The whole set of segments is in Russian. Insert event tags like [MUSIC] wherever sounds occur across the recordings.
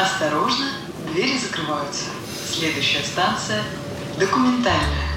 Осторожно, двери закрываются. Следующая станция – документальная.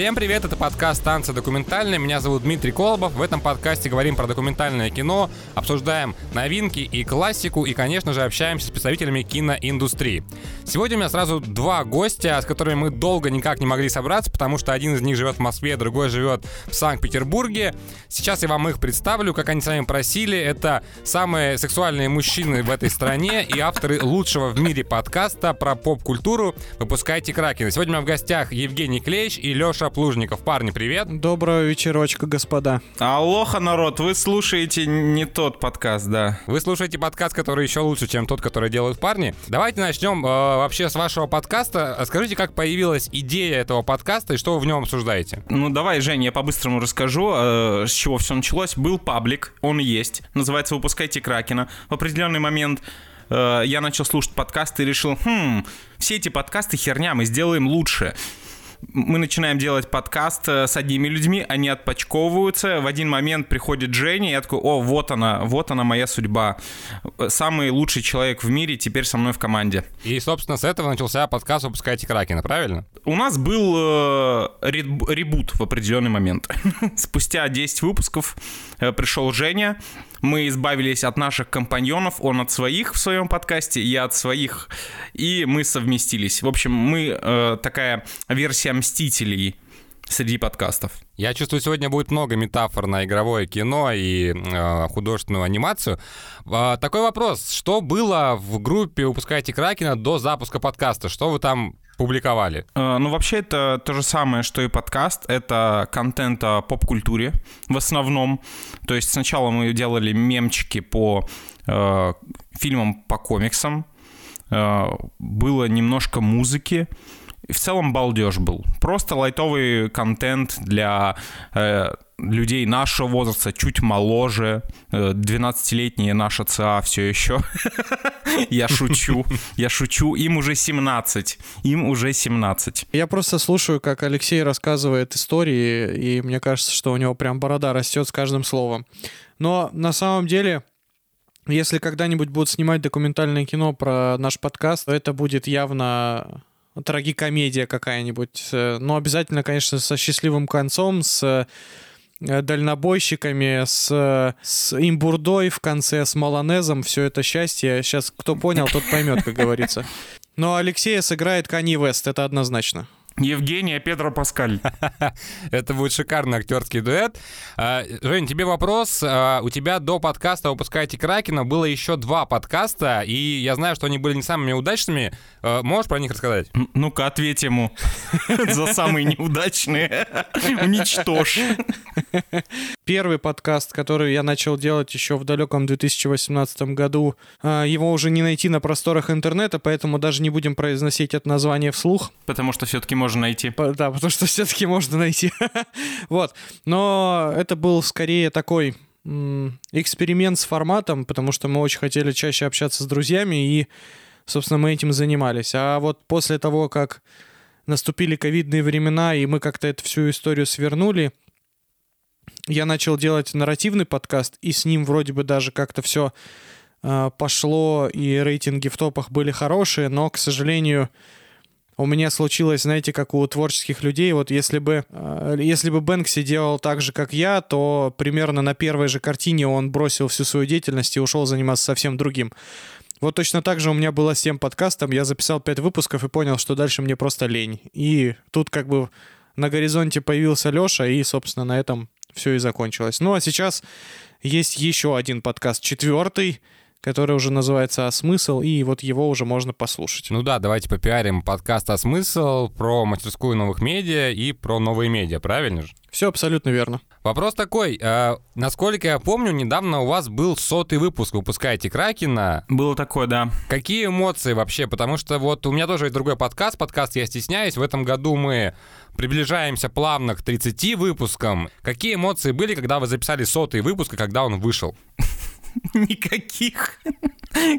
Всем привет, это подкаст «Танцы документальные». Меня зовут Дмитрий Колобов. В этом подкасте говорим про документальное кино, обсуждаем новинки и классику, и, конечно же, общаемся с представителями киноиндустрии. Сегодня у меня сразу два гостя, с которыми мы долго никак не могли собраться, потому что один из них живет в Москве, другой живет в Санкт-Петербурге. Сейчас я вам их представлю, как они сами просили. Это самые сексуальные мужчины в этой стране и авторы лучшего в мире подкаста про поп-культуру «Выпускайте Кракена». Сегодня у меня в гостях Евгений Клещ и Леша Плужников. Парни, привет. Доброго вечерочка, господа. Алоха, народ, вы слушаете не тот подкаст, да. Вы слушаете подкаст, который еще лучше, чем тот, который делают парни. Давайте начнем э, вообще с вашего подкаста. Скажите, как появилась идея этого подкаста и что вы в нем обсуждаете? Ну, давай, Женя, я по-быстрому расскажу, э, с чего все началось. Был паблик, он есть, называется «Выпускайте Кракена». В определенный момент э, я начал слушать подкасты и решил, хм, все эти подкасты херня, мы сделаем лучше мы начинаем делать подкаст э, с одними людьми, они отпочковываются, в один момент приходит Женя, и я такой, о, вот она, вот она моя судьба. Самый лучший человек в мире теперь со мной в команде. И, собственно, с этого начался подкаст «Выпускайте Кракена», правильно? У нас был э, ребут в определенный момент. [LAUGHS] Спустя 10 выпусков э, пришел Женя, мы избавились от наших компаньонов, он от своих в своем подкасте, я от своих, и мы совместились. В общем, мы э, такая версия Мстителей среди подкастов. Я чувствую, сегодня будет много метафор на игровое кино и э, художественную анимацию. Э, такой вопрос. Что было в группе «Выпускайте Кракена» до запуска подкаста? Что вы там публиковали? Э, ну, вообще, это то же самое, что и подкаст. Это контент о поп-культуре в основном. То есть сначала мы делали мемчики по э, фильмам, по комиксам. Э, было немножко музыки. И в целом балдеж был. Просто лайтовый контент для э, людей нашего возраста, чуть моложе. 12-летние наша ЦА все еще. [LAUGHS] Я шучу, я шучу. Им уже 17. Им уже 17. Я просто слушаю, как Алексей рассказывает истории, и мне кажется, что у него прям борода растет с каждым словом. Но на самом деле, если когда-нибудь будут снимать документальное кино про наш подкаст, то это будет явно трагикомедия какая-нибудь. Э, но обязательно, конечно, со счастливым концом, с э, дальнобойщиками, с, с имбурдой в конце, с малонезом, все это счастье. Сейчас кто понял, тот поймет, как говорится. Но Алексея сыграет Кани Вест, это однозначно. Евгения Педро Паскаль. [LAUGHS] Это будет шикарный актерский дуэт. А, Жень, тебе вопрос. А, у тебя до подкаста «Выпускайте Кракена» было еще два подкаста, и я знаю, что они были не самыми удачными. А, можешь про них рассказать? Ну-ка, ответь ему. [LAUGHS] За самые неудачные. [LAUGHS] Уничтожь. Первый подкаст, который я начал делать еще в далеком 2018 году, его уже не найти на просторах интернета, поэтому даже не будем произносить это название вслух. Потому что все-таки можно найти. Да, потому что все-таки можно найти. [LAUGHS] вот. Но это был скорее такой эксперимент с форматом, потому что мы очень хотели чаще общаться с друзьями, и, собственно, мы этим занимались. А вот после того, как наступили ковидные времена, и мы как-то эту всю историю свернули, я начал делать нарративный подкаст, и с ним вроде бы даже как-то все э, а, пошло, и рейтинги в топах были хорошие, но, к сожалению, у меня случилось, знаете, как у творческих людей, вот если бы, э, если бы Бэнкси делал так же, как я, то примерно на первой же картине он бросил всю свою деятельность и ушел заниматься совсем другим. Вот точно так же у меня было с тем подкастом, я записал 5 выпусков и понял, что дальше мне просто лень. И тут как бы на горизонте появился Леша, и, собственно, на этом все и закончилось. Ну а сейчас есть еще один подкаст, четвертый, который уже называется «А смысл», и вот его уже можно послушать. Ну да, давайте попиарим подкаст «А смысл» про мастерскую новых медиа и про новые медиа, правильно же? Все абсолютно верно. Вопрос такой, э, насколько я помню, недавно у вас был сотый выпуск «Выпускаете Кракена». Было такое, да. Какие эмоции вообще? Потому что вот у меня тоже есть другой подкаст, подкаст «Я стесняюсь». В этом году мы приближаемся плавно к 30 выпускам. Какие эмоции были, когда вы записали сотый выпуск и когда он вышел? [LAUGHS] Никаких.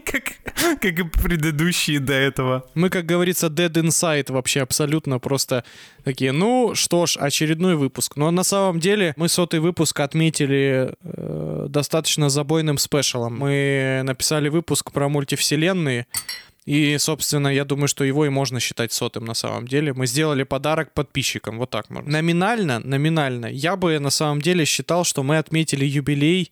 Как, как и предыдущие до этого. Мы, как говорится, dead inside вообще абсолютно просто такие, ну что ж, очередной выпуск. Но на самом деле мы сотый выпуск отметили э, достаточно забойным спешалом. Мы написали выпуск про мультивселенные, и, собственно, я думаю, что его и можно считать сотым на самом деле. Мы сделали подарок подписчикам, вот так можно. Номинально, номинально, я бы на самом деле считал, что мы отметили юбилей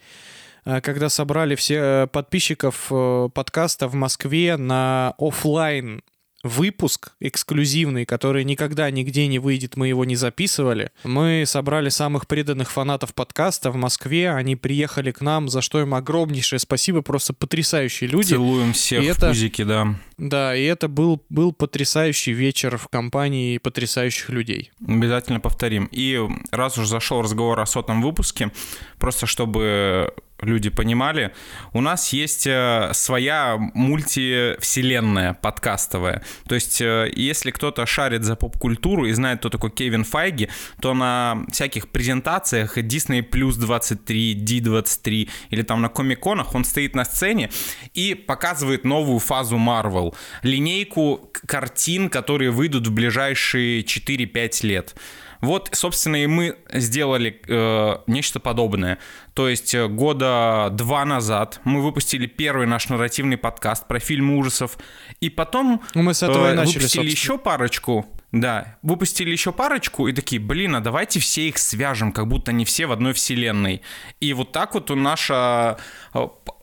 когда собрали все э, подписчиков э, подкаста в Москве на офлайн выпуск эксклюзивный, который никогда нигде не выйдет, мы его не записывали. Мы собрали самых преданных фанатов подкаста в Москве, они приехали к нам, за что им огромнейшее спасибо, просто потрясающие люди. Целуем всех И в это- пузики, да. Да, и это был, был потрясающий вечер в компании потрясающих людей. Обязательно повторим. И раз уж зашел разговор о сотом выпуске, просто чтобы люди понимали, у нас есть э, своя мультивселенная подкастовая. То есть, э, если кто-то шарит за поп-культуру и знает, кто такой Кевин Файги, то на всяких презентациях Disney Plus 23, D23 или там на комиконах он стоит на сцене и показывает новую фазу Marvel, линейку картин, которые выйдут в ближайшие 4-5 лет. Вот, собственно, и мы сделали э, нечто подобное. То есть э, года два назад мы выпустили первый наш нарративный подкаст про фильмы ужасов, и потом Ну, мы с этого и э, начали, выпустили собственно. еще парочку. Да, выпустили еще парочку и такие, блин, а давайте все их свяжем, как будто они все в одной вселенной. И вот так вот у наша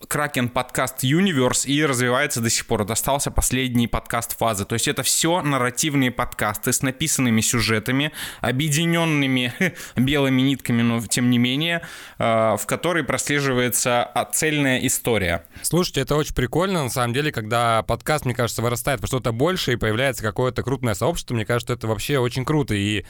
Кракен подкаст Universe и развивается до сих пор. Вот остался последний подкаст фазы. То есть это все нарративные подкасты с написанными сюжетами, объединенными [LAUGHS] белыми нитками, но тем не менее, э, в которой прослеживается а, цельная история. Слушайте, это очень прикольно, на самом деле, когда подкаст, мне кажется, вырастает во что-то большее и появляется какое-то крупное сообщество, мне кажется, это вообще очень круто. И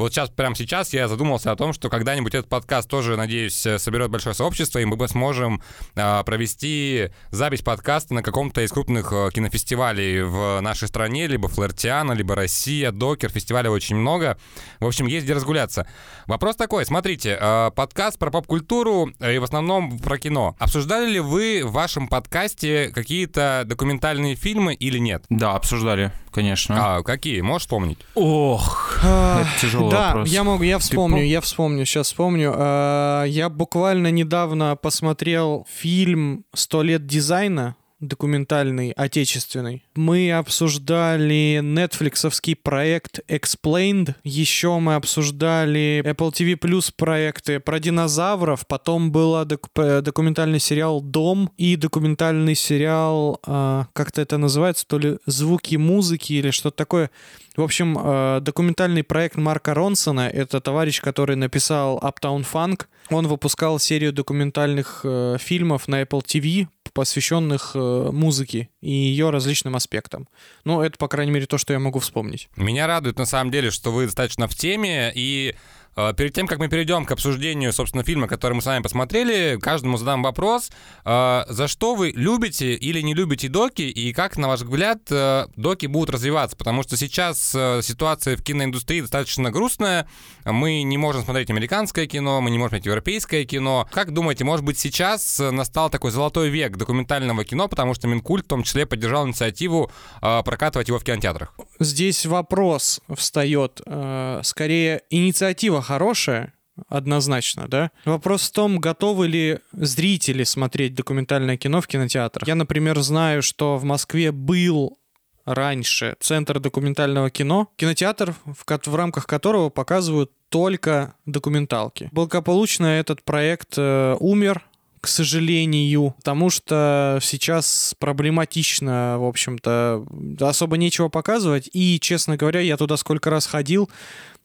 вот сейчас, прямо сейчас я задумался о том, что когда-нибудь этот подкаст тоже, надеюсь, э, соберет большое сообщество, и мы бы сможем а, провести запись подкаста на каком-то из крупных э, кинофестивалей в нашей стране, либо Флэртиана, либо Россия, Докер, фестивалей очень много. В общем, есть где разгуляться. Вопрос такой, смотрите, э, подкаст про поп-культуру и в основном про кино. Обсуждали ли вы в вашем подкасте какие-то документальные фильмы или нет? Да, обсуждали, конечно. А, какие? Можешь вспомнить? Ох, это тяжелый да, вопрос. я могу, я вспомню, пом- я вспомню, сейчас вспомню. А, Я буквально недавно посмотрел фильм «Сто лет дизайна», документальный, отечественный. Мы обсуждали нетфликсовский проект Explained, еще мы обсуждали Apple TV Plus проекты про динозавров, потом был документальный сериал «Дом» и документальный сериал, а, как-то это называется, то ли «Звуки музыки» или что-то такое. В общем, э, документальный проект Марка Ронсона, это товарищ, который написал Uptown Funk, он выпускал серию документальных э, фильмов на Apple TV, посвященных э, музыке и ее различным аспектам. Ну, это, по крайней мере, то, что я могу вспомнить. Меня радует на самом деле, что вы достаточно в теме, и перед тем, как мы перейдем к обсуждению, собственно, фильма, который мы с вами посмотрели, каждому задам вопрос, э, за что вы любите или не любите доки, и как, на ваш взгляд, э, доки будут развиваться, потому что сейчас э, ситуация в киноиндустрии достаточно грустная, мы не можем смотреть американское кино, мы не можем смотреть европейское кино. Как думаете, может быть, сейчас э, настал такой золотой век документального кино, потому что Минкульт в том числе поддержал инициативу э, прокатывать его в кинотеатрах? Здесь вопрос встает. э, скорее, инициатива хорошая, однозначно, да? Вопрос в том, готовы ли зрители смотреть документальное кино в кинотеатрах. Я, например, знаю, что в Москве был раньше центр документального кино, кинотеатр, в, в рамках которого показывают только документалки. Благополучно этот проект э, умер, к сожалению, потому что сейчас проблематично, в общем-то, особо нечего показывать. И, честно говоря, я туда сколько раз ходил,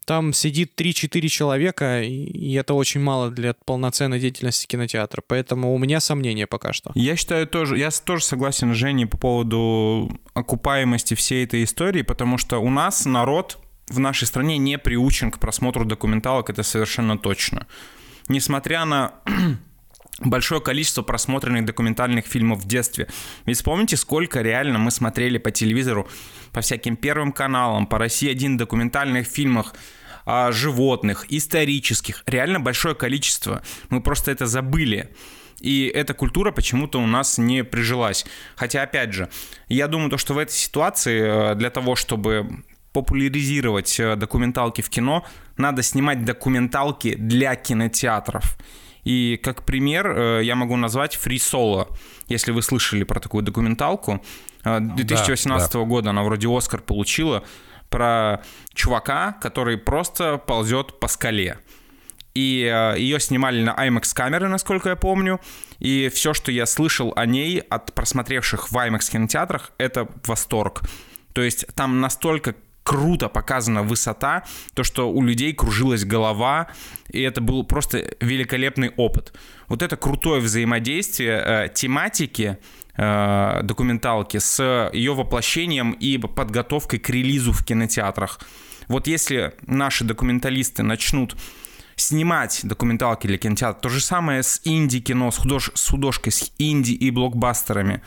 там сидит 3-4 человека, и- это очень мало для полноценной деятельности кинотеатра. Поэтому у меня сомнения пока что. Я считаю тоже, я тоже согласен с Женей по поводу окупаемости всей этой истории, потому что у нас народ в нашей стране не приучен к просмотру документалок, это совершенно точно. Несмотря на большое количество просмотренных документальных фильмов в детстве. Ведь вспомните, сколько реально мы смотрели по телевизору, по всяким первым каналам, по России-1 документальных фильмах о животных, исторических, реально большое количество. Мы просто это забыли. И эта культура почему-то у нас не прижилась. Хотя, опять же, я думаю, то, что в этой ситуации э, для того, чтобы популяризировать э, документалки в кино, надо снимать документалки для кинотеатров. И как пример э, я могу назвать Free Solo, если вы слышали про такую документалку. 2018 да, да. года она вроде Оскар получила про чувака, который просто ползет по скале и э, ее снимали на IMAX камеры, насколько я помню. И все, что я слышал о ней от просмотревших в IMAX кинотеатрах, это восторг. То есть там настолько круто показана высота, то, что у людей кружилась голова, и это был просто великолепный опыт. Вот это крутое взаимодействие э, тематики э, документалки с ее воплощением и подготовкой к релизу в кинотеатрах. Вот если наши документалисты начнут снимать документалки для кинотеатра. То же самое с инди-кино, с, худож... с художкой, с инди и блокбастерами.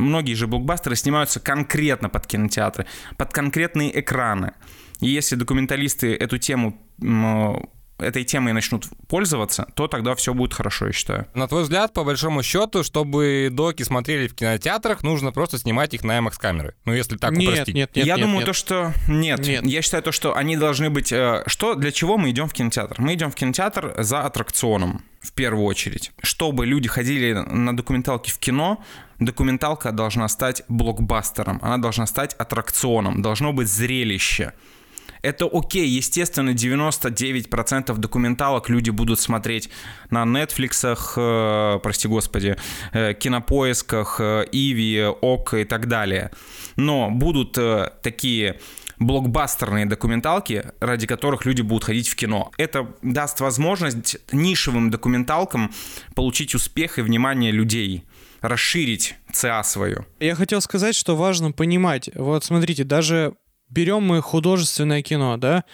Многие же блокбастеры снимаются конкретно под кинотеатры, под конкретные экраны. И если документалисты эту тему этой темой начнут пользоваться, то тогда все будет хорошо, я считаю. На твой взгляд, по большому счету, чтобы доки смотрели в кинотеатрах, нужно просто снимать их на IMAX камеры. Ну, если так нет, упростить. Нет, нет, Я нет, думаю, нет. то, что нет. нет. Я считаю то, что они должны быть... Э, что, для чего мы идем в кинотеатр? Мы идем в кинотеатр за аттракционом, в первую очередь. Чтобы люди ходили на документалки в кино, документалка должна стать блокбастером, она должна стать аттракционом, должно быть зрелище. Это окей, естественно, 99% документалок люди будут смотреть на Netflix, э, прости господи, э, кинопоисках, э, Иви, ОК и так далее. Но будут э, такие блокбастерные документалки, ради которых люди будут ходить в кино. Это даст возможность нишевым документалкам получить успех и внимание людей расширить ЦА свою. Я хотел сказать, что важно понимать, вот смотрите, даже берем мы художественное кино, да,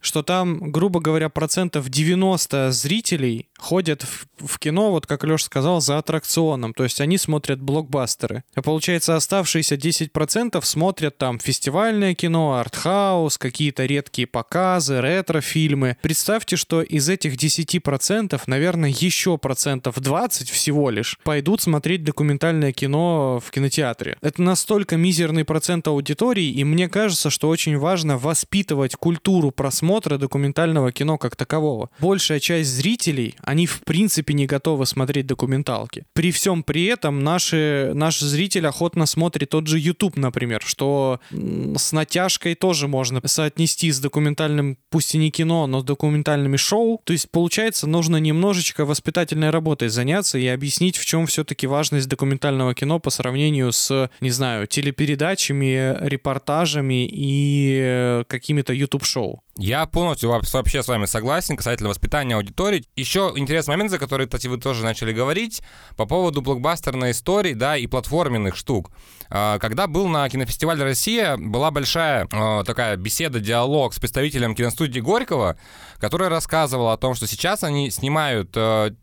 что там, грубо говоря, процентов 90 зрителей ходят в, в кино, вот как Леша сказал, за аттракционом. То есть они смотрят блокбастеры. А получается, оставшиеся 10% смотрят там фестивальное кино, артхаус, какие-то редкие показы, ретро-фильмы. Представьте, что из этих 10%, наверное, еще процентов 20 всего лишь пойдут смотреть документальное кино в кинотеатре. Это настолько мизерный процент аудитории, и мне кажется, что очень важно воспитывать культуру просмотра документального кино как такового. Большая часть зрителей, они в принципе не готовы смотреть документалки. При всем при этом наши, наш зритель охотно смотрит тот же YouTube, например, что с натяжкой тоже можно соотнести с документальным, пусть и не кино, но с документальными шоу. То есть, получается, нужно немножечко воспитательной работой заняться и объяснить, в чем все-таки важность документального кино по сравнению с, не знаю, телепередачами, репортажами и э, какими-то YouTube-шоу. Я полностью вообще с вами согласен касательно воспитания аудитории. Еще интересный момент, за который, кстати, вы тоже начали говорить, по поводу блокбастерной истории, да, и платформенных штук. А, когда был на кинофестивале «Россия», была большая а, такая беседа, диалог с представителем киностудии Горького, который рассказывал о том, что сейчас они снимают а,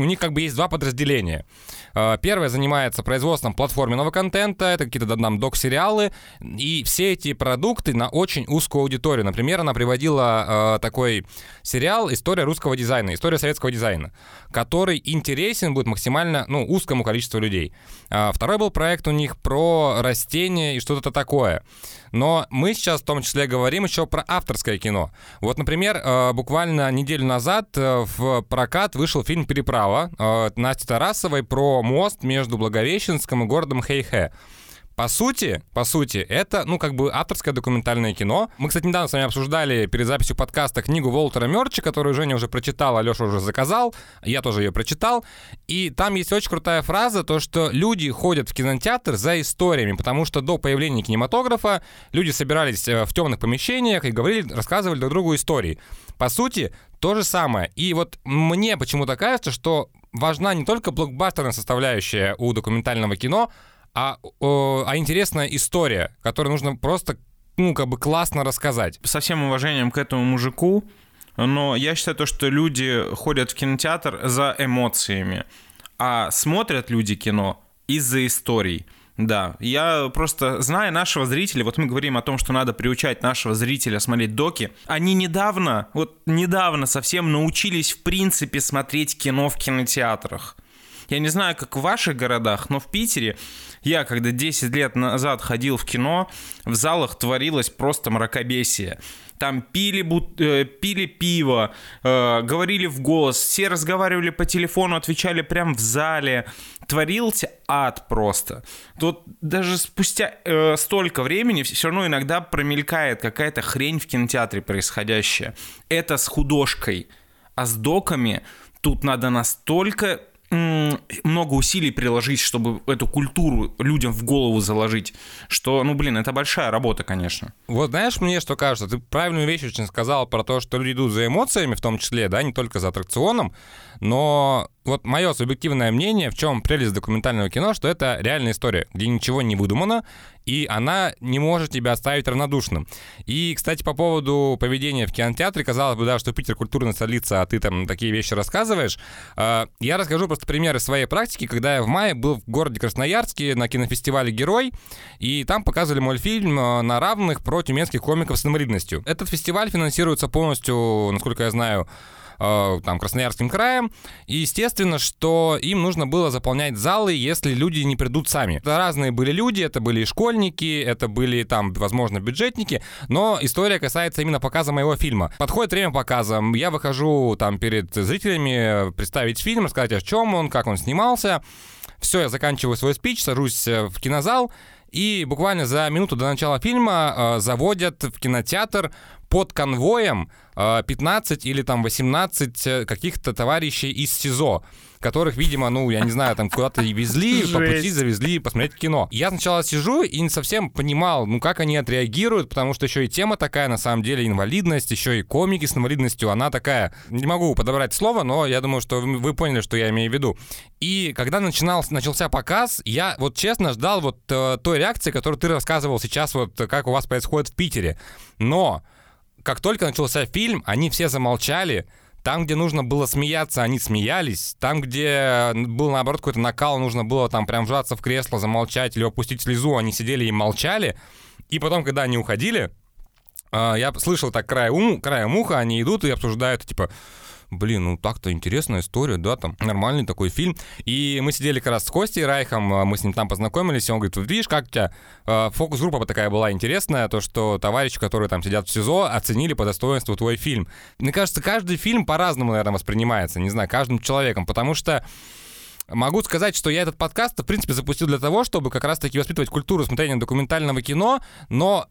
у них как бы есть два подразделения. А, первое занимается производством платформенного контента, это какие-то нам док-сериалы, и все эти продукты на очень узкую аудиторию. Например, она приводила э, такой сериал «История русского дизайна», «История советского дизайна», который интересен будет максимально, ну, узкому количеству людей. А второй был проект у них про растения и что-то такое. Но мы сейчас в том числе говорим еще про авторское кино. Вот, например, э, буквально неделю назад э, в прокат вышел фильм «Переправа» э, Насти Тарасовой про мост между Благовещенском и городом Хейхе. По сути, по сути, это, ну, как бы авторское документальное кино. Мы, кстати, недавно с вами обсуждали перед записью подкаста книгу Волтера Мерча, которую Женя уже прочитал, Алеша уже заказал, я тоже ее прочитал. И там есть очень крутая фраза, то, что люди ходят в кинотеатр за историями, потому что до появления кинематографа люди собирались э, в темных помещениях и говорили, рассказывали друг другу истории. По сути, то же самое. И вот мне почему-то кажется, что важна не только блокбастерная составляющая у документального кино, а, а интересная история, которую нужно просто, ну, как бы классно рассказать. Со всем уважением к этому мужику, но я считаю то, что люди ходят в кинотеатр за эмоциями, а смотрят люди кино из-за историй. Да, я просто, зная нашего зрителя, вот мы говорим о том, что надо приучать нашего зрителя смотреть доки, они недавно, вот недавно совсем научились в принципе смотреть кино в кинотеатрах. Я не знаю, как в ваших городах, но в Питере я, когда 10 лет назад ходил в кино, в залах творилось просто мракобесие там пили, бут, э, пили пиво, э, говорили в голос, все разговаривали по телефону, отвечали прямо в зале. Творился ад просто. Тут даже спустя э, столько времени все равно иногда промелькает какая-то хрень в кинотеатре происходящая. Это с художкой. А с доками тут надо настолько много усилий приложить, чтобы эту культуру людям в голову заложить, что, ну, блин, это большая работа, конечно. Вот знаешь, мне что кажется, ты правильную вещь очень сказал про то, что люди идут за эмоциями, в том числе, да, не только за аттракционом, но вот мое субъективное мнение, в чем прелесть документального кино, что это реальная история, где ничего не выдумано, и она не может тебя оставить равнодушным. И, кстати, по поводу поведения в кинотеатре, казалось бы, да, что Питер культурная столица, а ты там такие вещи рассказываешь. А, я расскажу просто примеры своей практики, когда я в мае был в городе Красноярске на кинофестивале «Герой», и там показывали мультфильм а, на равных про тюменских комиков с инвалидностью. Этот фестиваль финансируется полностью, насколько я знаю, там, Красноярским краем. И естественно, что им нужно было заполнять залы, если люди не придут сами. Это разные были люди, это были школьники, это были там, возможно, бюджетники, но история касается именно показа моего фильма. Подходит время показа, я выхожу там перед зрителями представить фильм, рассказать о чем он, как он снимался. Все, я заканчиваю свой спич, сажусь э, в кинозал, и буквально за минуту до начала фильма э, заводят в кинотеатр под конвоем 15 э, или там 18 э, каких-то товарищей из СИЗО которых, видимо, ну, я не знаю, там куда-то везли, [LAUGHS] по пути завезли посмотреть кино. Я сначала сижу и не совсем понимал, ну, как они отреагируют, потому что еще и тема такая, на самом деле, инвалидность, еще и комики с инвалидностью, она такая, не могу подобрать слово, но я думаю, что вы поняли, что я имею в виду. И когда начинал, начался показ, я вот честно ждал вот э, той реакции, которую ты рассказывал сейчас, вот как у вас происходит в Питере. Но как только начался фильм, они все замолчали. Там, где нужно было смеяться, они смеялись. Там, где был, наоборот, какой-то накал, нужно было там прям вжаться в кресло, замолчать или опустить слезу, они сидели и молчали. И потом, когда они уходили, а, я слышал так краем, краем уха, они идут и обсуждают, типа, блин, ну так-то интересная история, да, там нормальный такой фильм. И мы сидели как раз с Костей Райхом, а, мы с ним там познакомились, и он говорит, вот видишь, как у тебя э, фокус-группа такая была интересная, то, что товарищи, которые там сидят в СИЗО, оценили по достоинству твой фильм. Мне кажется, каждый фильм по-разному, наверное, воспринимается, не знаю, каждым человеком, потому что Могу сказать, что я этот подкаст, в принципе, запустил для того, чтобы как раз-таки воспитывать культуру смотрения документального кино, но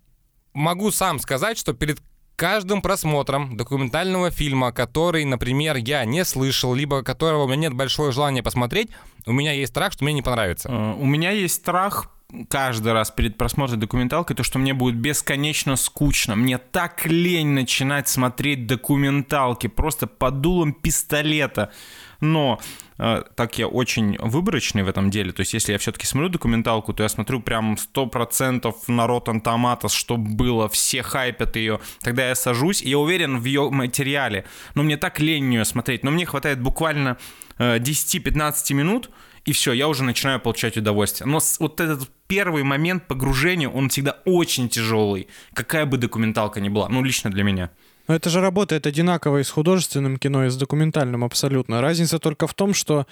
могу сам сказать, что перед каждым просмотром документального фильма, который, например, я не слышал, либо которого у меня нет большого желания посмотреть, у меня есть страх, что мне не понравится. Э, у меня есть страх каждый раз перед просмотром документалки, то, что мне будет бесконечно скучно. Мне так лень начинать смотреть документалки просто под дулом пистолета. Но э, так я очень выборочный в этом деле. То есть, если я все-таки смотрю документалку, то я смотрю прям 100% на Rotten Tomatoes, что было, все хайпят ее. Тогда я сажусь, и я уверен в ее материале. Но мне так лень ее смотреть. Но мне хватает буквально э, 10-15 минут, и все, я уже начинаю получать удовольствие. Но вот этот первый момент погружения, он всегда очень тяжелый, какая бы документалка ни была, ну, лично для меня. Но это же работает одинаково и с художественным кино, и с документальным абсолютно. Разница только в том, что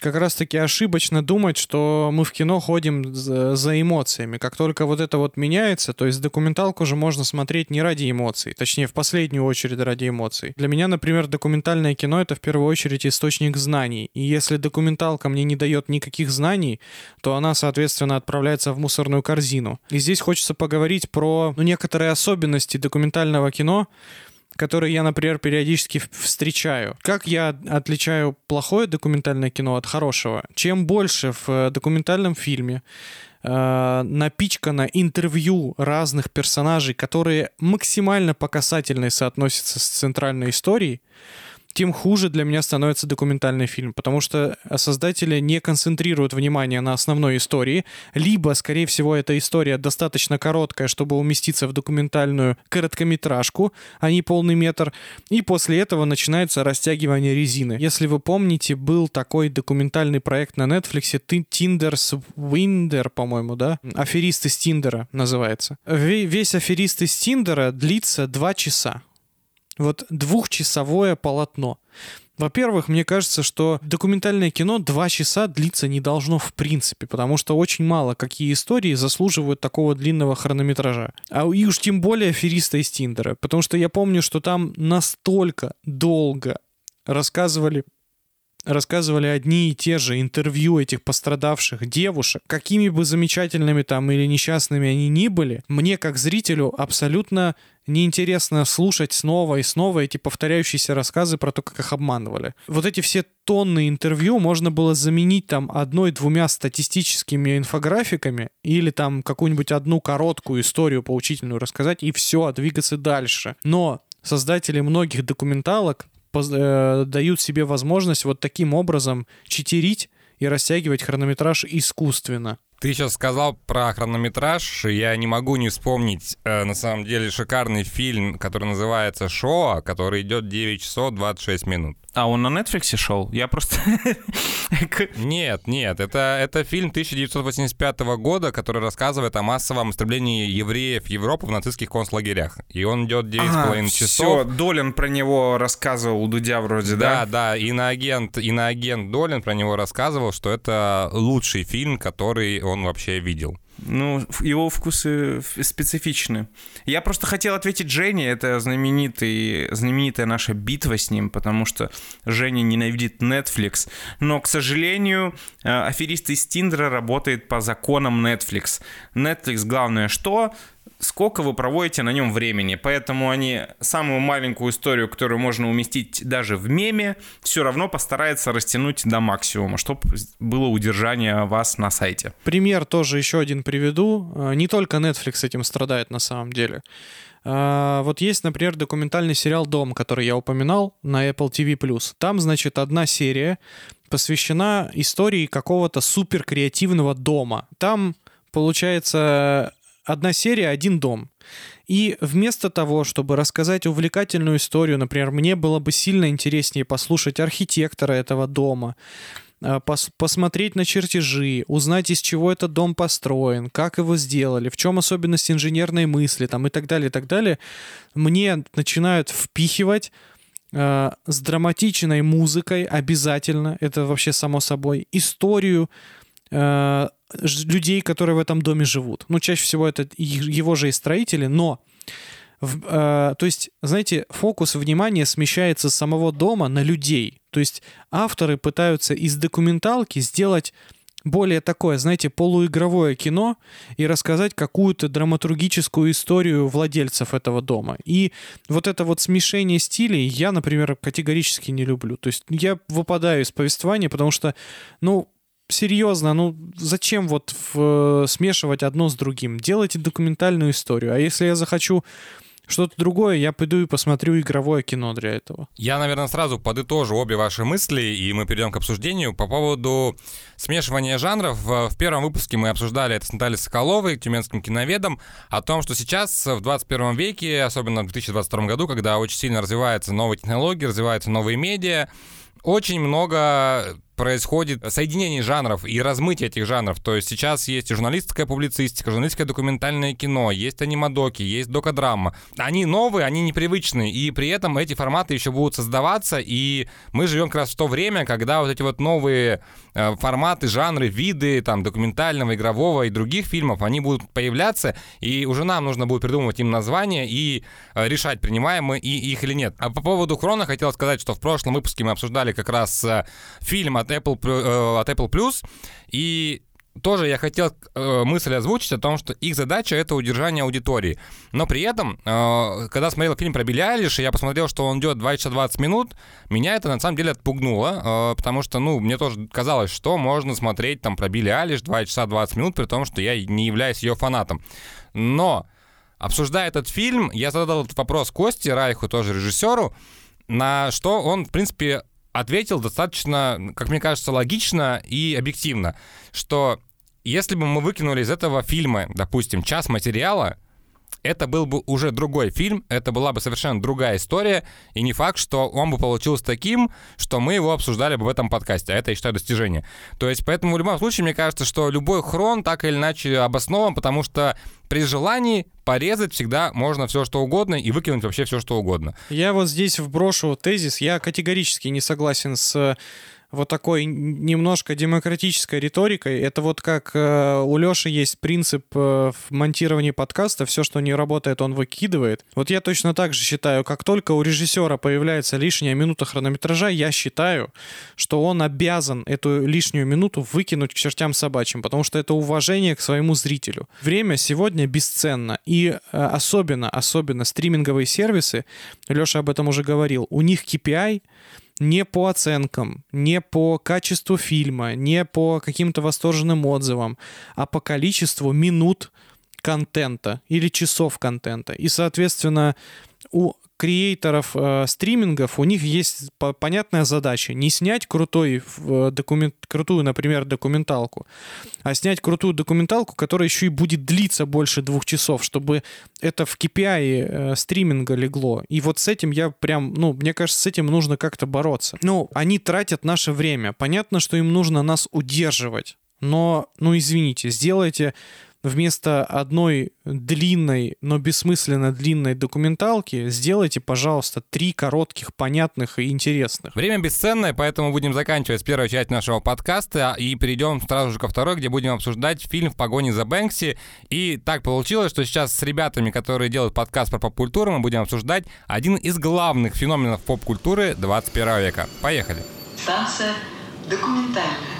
как раз-таки ошибочно думать, что мы в кино ходим за, за эмоциями. Как только вот это вот меняется, то есть документалку же можно смотреть не ради эмоций, точнее, в последнюю очередь ради эмоций. Для меня, например, документальное кино — это в первую очередь источник знаний. И если документалка мне не дает никаких знаний, то она, соответственно, отправляется в мусорную корзину. И здесь хочется поговорить про ну, некоторые особенности документального кино, которые я, например, периодически встречаю. Как я отличаю плохое документальное кино от хорошего? Чем больше в э, документальном фильме э, напичкано интервью разных персонажей, которые максимально по касательной соотносятся с центральной историей, тем хуже для меня становится документальный фильм, потому что создатели не концентрируют внимание на основной истории, либо, скорее всего, эта история достаточно короткая, чтобы уместиться в документальную короткометражку, а не полный метр, и после этого начинается растягивание резины. Если вы помните, был такой документальный проект на Netflix Tinder Winder, по-моему, да? Аферисты с Тиндера называется. Весь аферист из Тиндера длится два часа вот двухчасовое полотно. Во-первых, мне кажется, что документальное кино два часа длиться не должно в принципе, потому что очень мало какие истории заслуживают такого длинного хронометража. А и уж тем более афериста из Тиндера, потому что я помню, что там настолько долго рассказывали рассказывали одни и те же интервью этих пострадавших девушек, какими бы замечательными там или несчастными они ни были, мне как зрителю абсолютно неинтересно слушать снова и снова эти повторяющиеся рассказы про то, как их обманывали. Вот эти все тонны интервью можно было заменить там одной-двумя статистическими инфографиками или там какую-нибудь одну короткую историю поучительную рассказать и все, двигаться дальше. Но создатели многих документалок дают себе возможность вот таким образом читерить и растягивать хронометраж искусственно. Ты сейчас сказал про хронометраж. Я не могу не вспомнить, э, на самом деле, шикарный фильм, который называется «Шоа», который идет 9 часов 26 минут. А он на Netflix шел? Я просто... [LAUGHS] Нет, нет, это, это фильм 1985 года, который рассказывает о массовом истреблении евреев Европы в нацистских концлагерях. И он идет 9,5 ага, часов. Все, Долин про него рассказывал у Дудя вроде, да? Да, да, иноагент, иноагент Долин про него рассказывал, что это лучший фильм, который он вообще видел. Ну, его вкусы специфичны. Я просто хотел ответить Жене, это знаменитый, знаменитая наша битва с ним, потому что Женя ненавидит Netflix. Но, к сожалению, э, аферист из Тиндера работает по законам Netflix. Netflix главное что? сколько вы проводите на нем времени. Поэтому они самую маленькую историю, которую можно уместить даже в меме, все равно постараются растянуть до максимума, чтобы было удержание вас на сайте. Пример тоже еще один приведу. Э, не только Netflix этим страдает на самом деле. Uh, вот есть, например, документальный сериал «Дом», который я упоминал на Apple TV+. Там, значит, одна серия посвящена истории какого-то суперкреативного дома. Там, получается, одна серия, один дом. И вместо того, чтобы рассказать увлекательную историю, например, мне было бы сильно интереснее послушать архитектора этого дома, пос посмотреть на чертежи, узнать, из чего этот дом построен, как его сделали, в чем особенность инженерной мысли там, и так далее, и так далее, мне начинают впихивать э, с драматичной музыкой обязательно, это вообще само собой, историю э, людей, которые в этом доме живут. Ну, чаще всего это его же и строители, но в, э, то есть, знаете, фокус внимания смещается с самого дома на людей. То есть авторы пытаются из документалки сделать более такое, знаете, полуигровое кино и рассказать какую-то драматургическую историю владельцев этого дома. И вот это вот смешение стилей я, например, категорически не люблю. То есть я выпадаю из повествования, потому что, ну, серьезно, ну зачем вот в, смешивать одно с другим? Делайте документальную историю. А если я захочу что-то другое, я пойду и посмотрю игровое кино для этого. Я, наверное, сразу подытожу обе ваши мысли, и мы перейдем к обсуждению. По поводу смешивания жанров, в первом выпуске мы обсуждали это с Натальей Соколовой, тюменским киноведом, о том, что сейчас, в 21 веке, особенно в 2022 году, когда очень сильно развиваются новые технологии, развиваются новые медиа, очень много происходит соединение жанров и размытие этих жанров. То есть сейчас есть и журналистская публицистика, журналистское документальное кино, есть анимадоки, есть докодрама. Они новые, они непривычные, и при этом эти форматы еще будут создаваться, и мы живем как раз в то время, когда вот эти вот новые э, форматы, жанры, виды там документального, игрового и других фильмов, они будут появляться, и уже нам нужно будет придумывать им название и э, решать, принимаем мы их или нет. А по поводу Хрона хотел сказать, что в прошлом выпуске мы обсуждали как раз э, фильм от Apple, э, от Apple Plus. И тоже я хотел э, мысль озвучить о том, что их задача это удержание аудитории. Но при этом, э, когда смотрел фильм про Билли Айлиш, и я посмотрел, что он идет 2 часа 20 минут, меня это на самом деле отпугнуло, потому что, ну, мне тоже казалось, что можно смотреть там про Билли Айлиш 2 часа 20 минут, при том, что я не являюсь ее фанатом. Но, обсуждая этот фильм, я задал этот вопрос Косте Райху, тоже режиссеру, на что он, в принципе, ответил достаточно, как мне кажется, логично и объективно, что если бы мы выкинули из этого фильма, допустим, час материала, это был бы уже другой фильм, это была бы совершенно другая история, и не факт, что он бы получился таким, что мы его обсуждали бы в этом подкасте, а это, я считаю, достижение. То есть, поэтому в любом случае, мне кажется, что любой хрон так или иначе обоснован, потому что при желании порезать всегда можно все что угодно и выкинуть вообще все что угодно. Я вот здесь вброшу тезис, я категорически не согласен с вот такой немножко демократической риторикой. Это вот как э, у Лёши есть принцип э, в монтировании подкаста, все, что не работает, он выкидывает. Вот я точно так же считаю, как только у режиссера появляется лишняя минута хронометража, я считаю, что он обязан эту лишнюю минуту выкинуть к чертям собачьим, потому что это уважение к своему зрителю. Время сегодня бесценно, и э, особенно, особенно стриминговые сервисы, Лёша об этом уже говорил, у них KPI не по оценкам, не по качеству фильма, не по каким-то восторженным отзывам, а по количеству минут контента или часов контента. И, соответственно, у креаторов э, стримингов, у них есть по понятная задача не снять крутой э, документ, крутую, например, документалку, а снять крутую документалку, которая еще и будет длиться больше двух часов, чтобы это в KPI э, стриминга легло. И вот с этим я прям, ну, мне кажется, с этим нужно как-то бороться. Ну, они тратят наше время. Понятно, что им нужно нас удерживать. Но, ну, извините, сделайте вместо одной длинной, но бессмысленно длинной документалки сделайте, пожалуйста, три коротких, понятных и интересных. Время бесценное, поэтому будем заканчивать с первой частью нашего подкаста и перейдем сразу же ко второй, где будем обсуждать фильм «В погоне за Бэнкси». И так получилось, что сейчас с ребятами, которые делают подкаст про поп-культуру, мы будем обсуждать один из главных феноменов поп-культуры 21 века. Поехали! Станция документальная.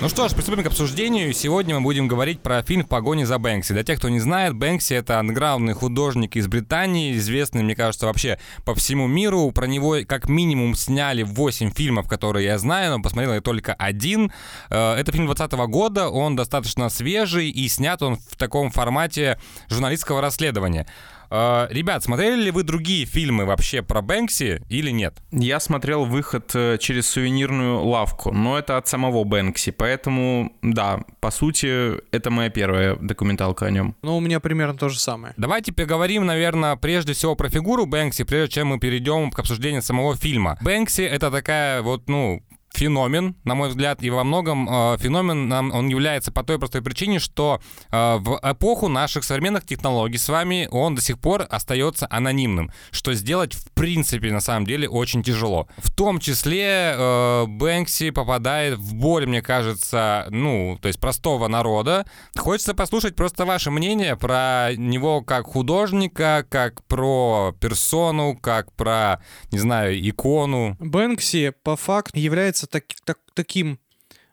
Ну что ж, приступим к обсуждению. Сегодня мы будем говорить про фильм «В погоне за Бэнкси». Для тех, кто не знает, Бэнкси — это андеграундный художник из Британии, известный, мне кажется, вообще по всему миру. Про него как минимум сняли 8 фильмов, которые я знаю, но посмотрел я только один. Э, это фильм 2020 года, он достаточно свежий и снят он в таком формате журналистского расследования. Э, ребят, смотрели ли вы другие фильмы вообще про Бэнкси или нет? Я смотрел выход э, через сувенирную лавку, но это от самого Бэнкси, поэтому, да, по сути, это моя первая документалка о нем. Ну, у меня примерно то же самое. Давайте поговорим, наверное, прежде всего про фигуру Бэнкси, прежде чем мы перейдем к обсуждению самого фильма. Бэнкси — это такая вот, ну, феномен, на мой взгляд, и во многом э, феномен он является по той простой причине, что э, в эпоху наших современных технологий с вами он до сих пор остается анонимным, что сделать в принципе на самом деле очень тяжело. В том числе э, Бэнкси попадает в боль, мне кажется, ну, то есть простого народа. Хочется послушать просто ваше мнение про него как художника, как про персону, как про, не знаю, икону. Бэнкси по факту является является так, так, таким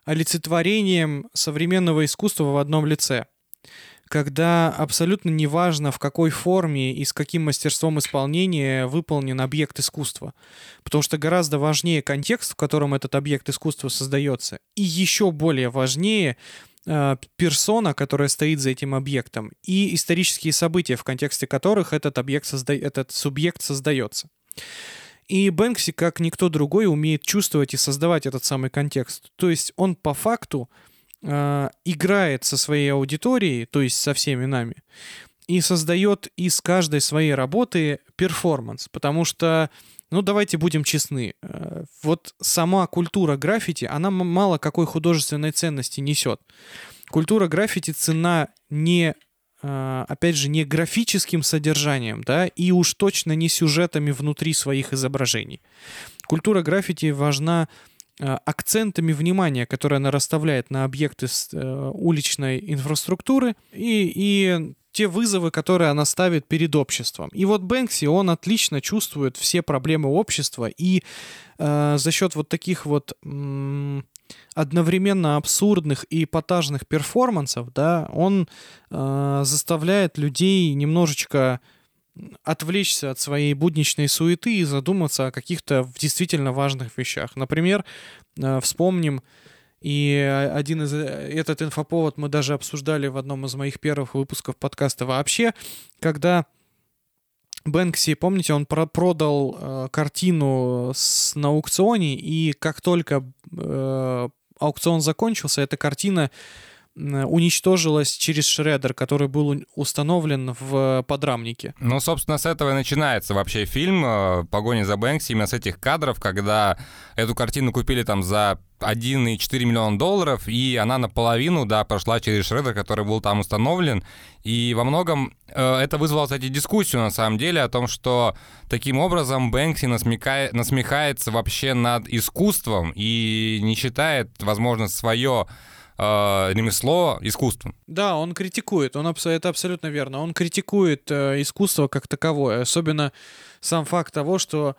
олицетворением современного искусства в одном лице. Когда абсолютно неважно, в какой форме и с каким мастерством исполнения выполнен объект искусства. Потому что гораздо важнее контекст, в котором этот объект искусства создается. И еще более важнее э, персона, которая стоит за этим объектом, и исторические события, в контексте которых этот, объект созда... этот субъект создается. И Бэнкси, как никто другой, умеет чувствовать и создавать этот самый контекст. То есть он по факту э, играет со своей аудиторией, то есть со всеми нами, и создает из каждой своей работы перформанс. Потому что, ну давайте будем честны, э, вот сама культура граффити, она мало какой художественной ценности несет. Культура граффити цена не опять же, не графическим содержанием, да, и уж точно не сюжетами внутри своих изображений. Культура граффити важна а, акцентами внимания, которые она расставляет на объекты э, уличной инфраструктуры и, и те вызовы, которые она ставит перед обществом. И вот Бэнкси, он отлично чувствует все проблемы общества и э, за счет вот таких вот одновременно абсурдных и эпатажных перформансов, да, он э, заставляет людей немножечко отвлечься от своей будничной суеты и задуматься о каких-то действительно важных вещах. Например, э, вспомним и один из этот инфоповод мы даже обсуждали в одном из моих первых выпусков подкаста вообще, когда Бэнкси, помните, он про- продал э, картину с, на аукционе, и как только э, аукцион закончился, эта картина уничтожилась через шредер, который был установлен в подрамнике. Ну, собственно, с этого и начинается вообще фильм э, «Погоня за Бэнкси», именно с этих кадров, когда эту картину купили там за 1,4 миллиона долларов, и она наполовину, да, прошла через шредер, который был там установлен. И во многом э, это вызвало, кстати, дискуссию, на самом деле, о том, что таким образом Бэнкси насмекает, насмехается вообще над искусством и не считает, возможно, свое э, ремесло искусством. Да, он критикует, он абс- это абсолютно верно. Он критикует э, искусство как таковое, особенно сам факт того, что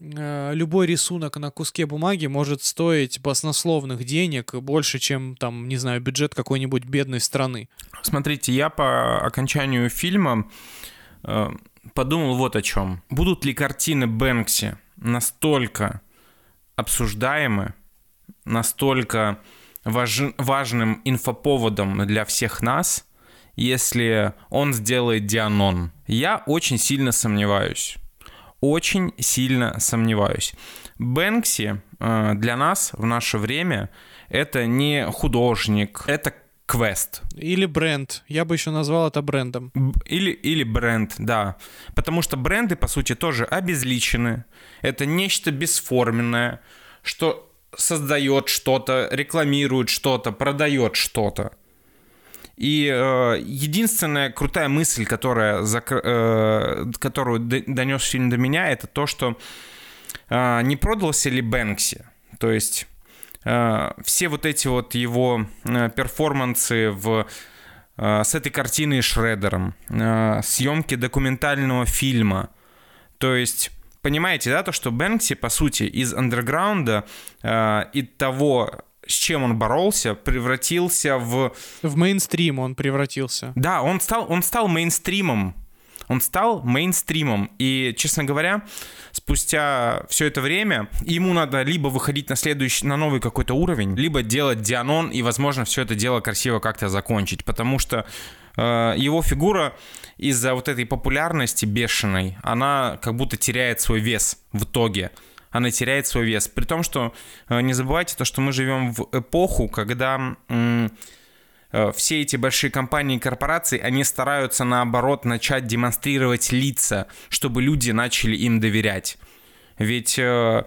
э, любой рисунок на куске бумаги может стоить баснословных денег больше, чем там, не знаю, бюджет какой-нибудь бедной страны. Смотрите, я по окончанию фильма э, подумал вот о чем. Будут ли картины Бэнкси настолько обсуждаемы, настолько важн- важным инфоповодом для всех нас, если он сделает Дианон? Я очень сильно сомневаюсь. Очень сильно сомневаюсь. Бэнкси э, для нас в наше время это не художник, это квест. Или бренд. Я бы еще назвал это брендом. Или, или бренд, да. Потому что бренды, по сути, тоже обезличены. Это нечто бесформенное, что создает что-то, рекламирует что-то, продает что-то. И э, единственная крутая мысль, которая закр- э, которую донес фильм до меня, это то, что э, не продался ли Бэнкси. То есть э, все вот эти вот его э, перформансы в э, с этой картиной Шредером, э, съемки документального фильма. То есть, понимаете, да, то, что Бэнкси, по сути, из андерграунда э, и того, с чем он боролся, превратился в... В мейнстрим он превратился. Да, он стал, он стал мейнстримом. Он стал мейнстримом. И, честно говоря, спустя все это время ему надо либо выходить на следующий, на новый какой-то уровень, либо делать Дианон и, возможно, все это дело красиво как-то закончить. Потому что его фигура из-за вот этой популярности бешеной, она как будто теряет свой вес в итоге она теряет свой вес. При том, что э, не забывайте то, что мы живем в эпоху, когда э, все эти большие компании и корпорации, они стараются наоборот начать демонстрировать лица, чтобы люди начали им доверять. Ведь э, э,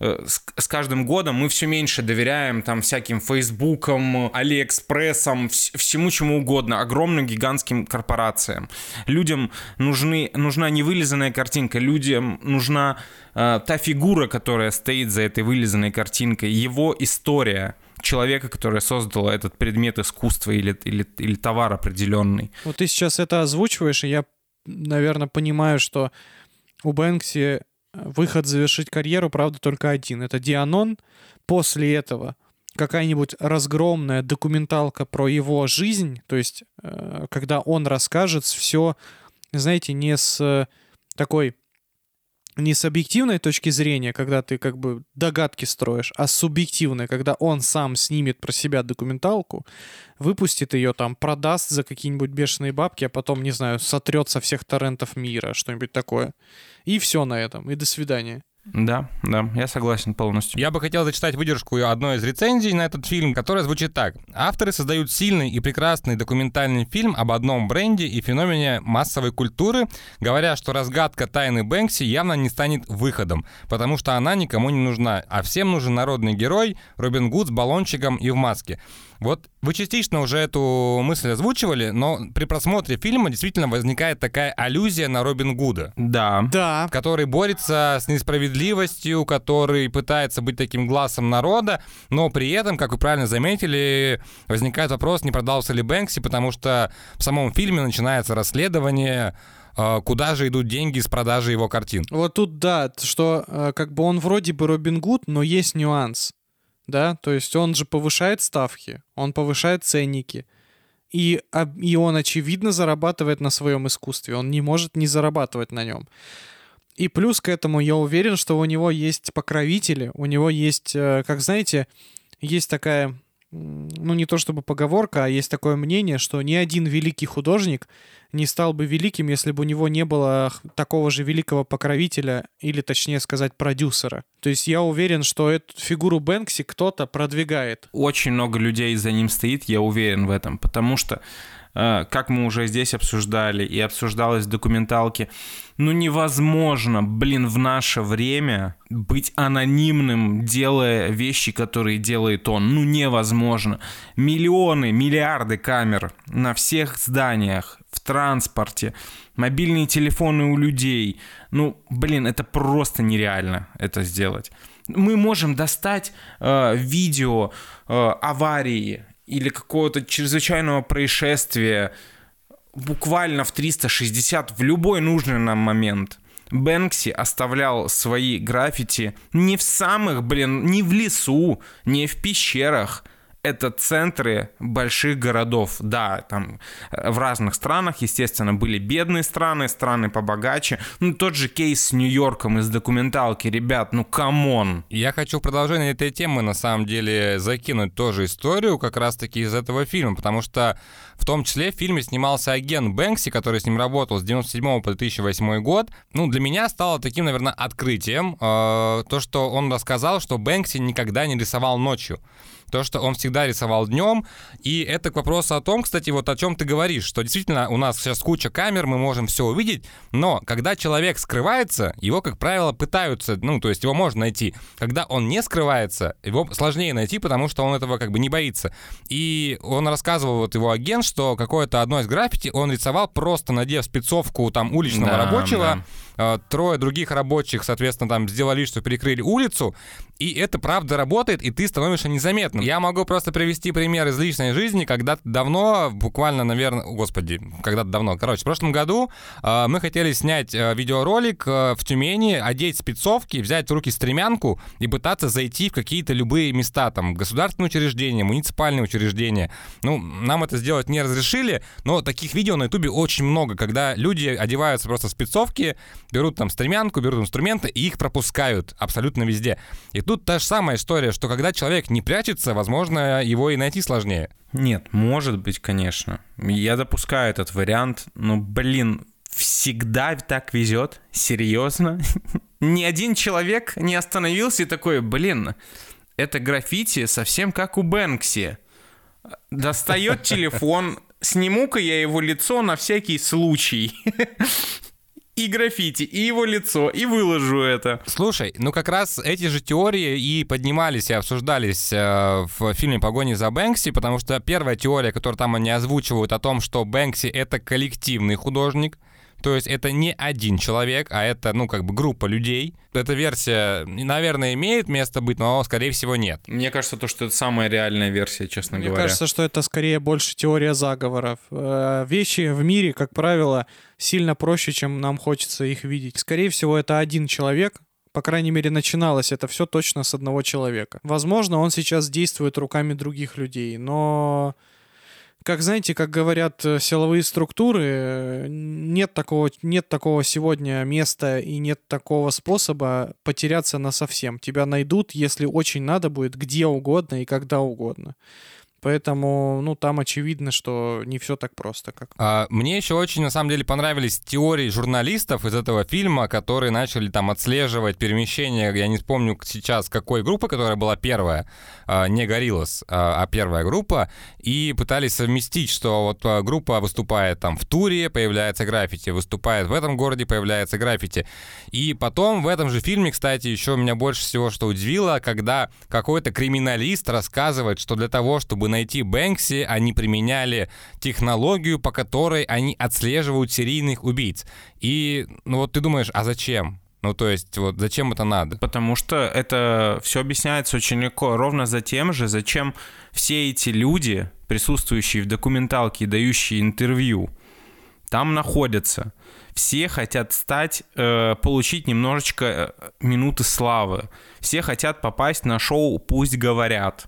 с, с каждым годом мы все меньше доверяем там всяким Фейсбукам, Алиэкспрессам, вс- всему чему угодно, огромным гигантским корпорациям. Людям нужны, нужна не вылизанная картинка, людям нужна э, та фигура, которая стоит за этой вылизанной картинкой, его история человека, которая создала этот предмет искусства или, или, или товар определенный. Вот ты сейчас это озвучиваешь, и я, наверное, понимаю, что у Бэнкси выход завершить карьеру, правда, только один. Это Дианон. После этого какая-нибудь разгромная документалка про его жизнь, то есть э, когда он расскажет все, знаете, не с э, такой не с объективной точки зрения, когда ты как бы догадки строишь, а с субъективной, когда он сам снимет про себя документалку, выпустит ее там, продаст за какие-нибудь бешеные бабки, а потом, не знаю, сотрет со всех торрентов мира, что-нибудь такое. И все на этом. И до свидания. Да, да, я согласен полностью. Я бы хотел зачитать выдержку одной из рецензий на этот фильм, которая звучит так. Авторы создают сильный и прекрасный документальный фильм об одном бренде и феномене массовой культуры, говоря, что разгадка тайны Бэнкси явно не станет выходом, потому что она никому не нужна, а всем нужен народный герой Робин Гуд с баллончиком и в маске. Вот вы частично уже эту мысль озвучивали, но при просмотре фильма действительно возникает такая аллюзия на Робин Гуда Да. Да, который борется с несправедливостью, который пытается быть таким глазом народа, но при этом, как вы правильно заметили, возникает вопрос, не продался ли Бэнкси, потому что в самом фильме начинается расследование, э, куда же идут деньги с продажи его картин. Вот тут да, что э, как бы он вроде бы Робин Гуд, но есть нюанс. Да, то есть он же повышает ставки, он повышает ценники. И, и он, очевидно, зарабатывает на своем искусстве. Он не может не зарабатывать на нем. И плюс к этому я уверен, что у него есть покровители, у него есть, э, как знаете, есть такая ну не то чтобы поговорка, а есть такое мнение, что ни один великий художник не стал бы великим, если бы у него не было такого же великого покровителя, или точнее сказать, продюсера. То есть я уверен, что эту фигуру Бэнкси кто-то продвигает. Очень много людей за ним стоит, я уверен в этом, потому что как мы уже здесь обсуждали и обсуждалось в документалке, ну невозможно, блин, в наше время быть анонимным, делая вещи, которые делает он. Ну невозможно. Миллионы, миллиарды камер на всех зданиях, в транспорте, мобильные телефоны у людей. Ну, блин, это просто нереально это сделать. Мы можем достать э, видео э, аварии или какого-то чрезвычайного происшествия буквально в 360 в любой нужный нам момент. Бэнкси оставлял свои граффити не в самых, блин, не в лесу, не в пещерах, это центры больших городов. Да, там э, в разных странах, естественно, были бедные страны, страны побогаче. Ну, тот же кейс с Нью-Йорком из документалки, ребят, ну come on. Я хочу в продолжение этой темы, на самом деле, закинуть тоже историю как раз-таки из этого фильма, потому что в том числе в фильме снимался агент Бэнкси, который с ним работал с 97 по 2008 год. Ну, для меня стало таким, наверное, открытием э, то, что он рассказал, что Бэнкси никогда не рисовал ночью то, что он всегда рисовал днем. И это к вопросу о том, кстати, вот о чем ты говоришь, что действительно у нас сейчас куча камер, мы можем все увидеть, но когда человек скрывается, его, как правило, пытаются, ну, то есть его можно найти. Когда он не скрывается, его сложнее найти, потому что он этого как бы не боится. И он рассказывал, вот его агент, что какое-то одно из граффити он рисовал просто надев спецовку там уличного да, рабочего, да трое других рабочих, соответственно, там сделали, что перекрыли улицу, и это правда работает, и ты становишься незаметным. Я могу просто привести пример из личной жизни, когда-то давно, буквально, наверное, господи, когда-то давно, короче, в прошлом году э, мы хотели снять э, видеоролик э, в Тюмени, одеть спецовки, взять в руки стремянку и пытаться зайти в какие-то любые места, там, государственные учреждения, муниципальные учреждения. Ну, нам это сделать не разрешили, но таких видео на ютубе очень много, когда люди одеваются просто в спецовки, берут там стремянку, берут инструменты и их пропускают абсолютно везде. И тут та же самая история, что когда человек не прячется, возможно, его и найти сложнее. Нет, может быть, конечно. Я допускаю этот вариант, но, блин, всегда так везет? Серьезно? [LAUGHS] Ни один человек не остановился и такой, блин, это граффити совсем как у Бэнкси. Достает телефон, [LAUGHS] сниму-ка я его лицо на всякий случай. [LAUGHS] и граффити, и его лицо, и выложу это. Слушай, ну как раз эти же теории и поднимались и обсуждались э, в фильме «Погони за Бэнкси», потому что первая теория, которую там они озвучивают о том, что Бэнкси — это коллективный художник, то есть это не один человек, а это, ну, как бы группа людей. Эта версия, наверное, имеет место быть, но, скорее всего, нет. Мне кажется, то, что это самая реальная версия, честно Мне говоря. Мне кажется, что это скорее больше теория заговоров. Э, вещи в мире, как правило, сильно проще, чем нам хочется их видеть. Скорее всего, это один человек, по крайней мере, начиналось это все точно с одного человека. Возможно, он сейчас действует руками других людей, но как знаете, как говорят э, силовые структуры, э, нет такого, нет такого сегодня места и нет такого способа потеряться на совсем. Тебя найдут, если очень надо будет, где угодно и когда угодно. Поэтому, ну, там очевидно, что не все так просто. Как... А, мне еще очень, на самом деле, понравились теории журналистов из этого фильма, которые начали там отслеживать перемещение, я не помню сейчас, какой группы, которая была первая, а, не Гориллас, а, а первая группа, и пытались совместить, что вот а, группа выступает там в туре, появляется граффити, выступает в этом городе, появляется граффити. И потом в этом же фильме, кстати, еще меня больше всего что удивило, когда какой-то криминалист рассказывает, что для того, чтобы найти Бэнкси, они применяли технологию, по которой они отслеживают серийных убийц. И, ну вот ты думаешь, а зачем? Ну, то есть, вот зачем это надо? Потому что это все объясняется очень легко. Ровно за тем же, зачем все эти люди, присутствующие в документалке и дающие интервью, там находятся. Все хотят стать, э, получить немножечко э, минуты славы. Все хотят попасть на шоу «Пусть говорят».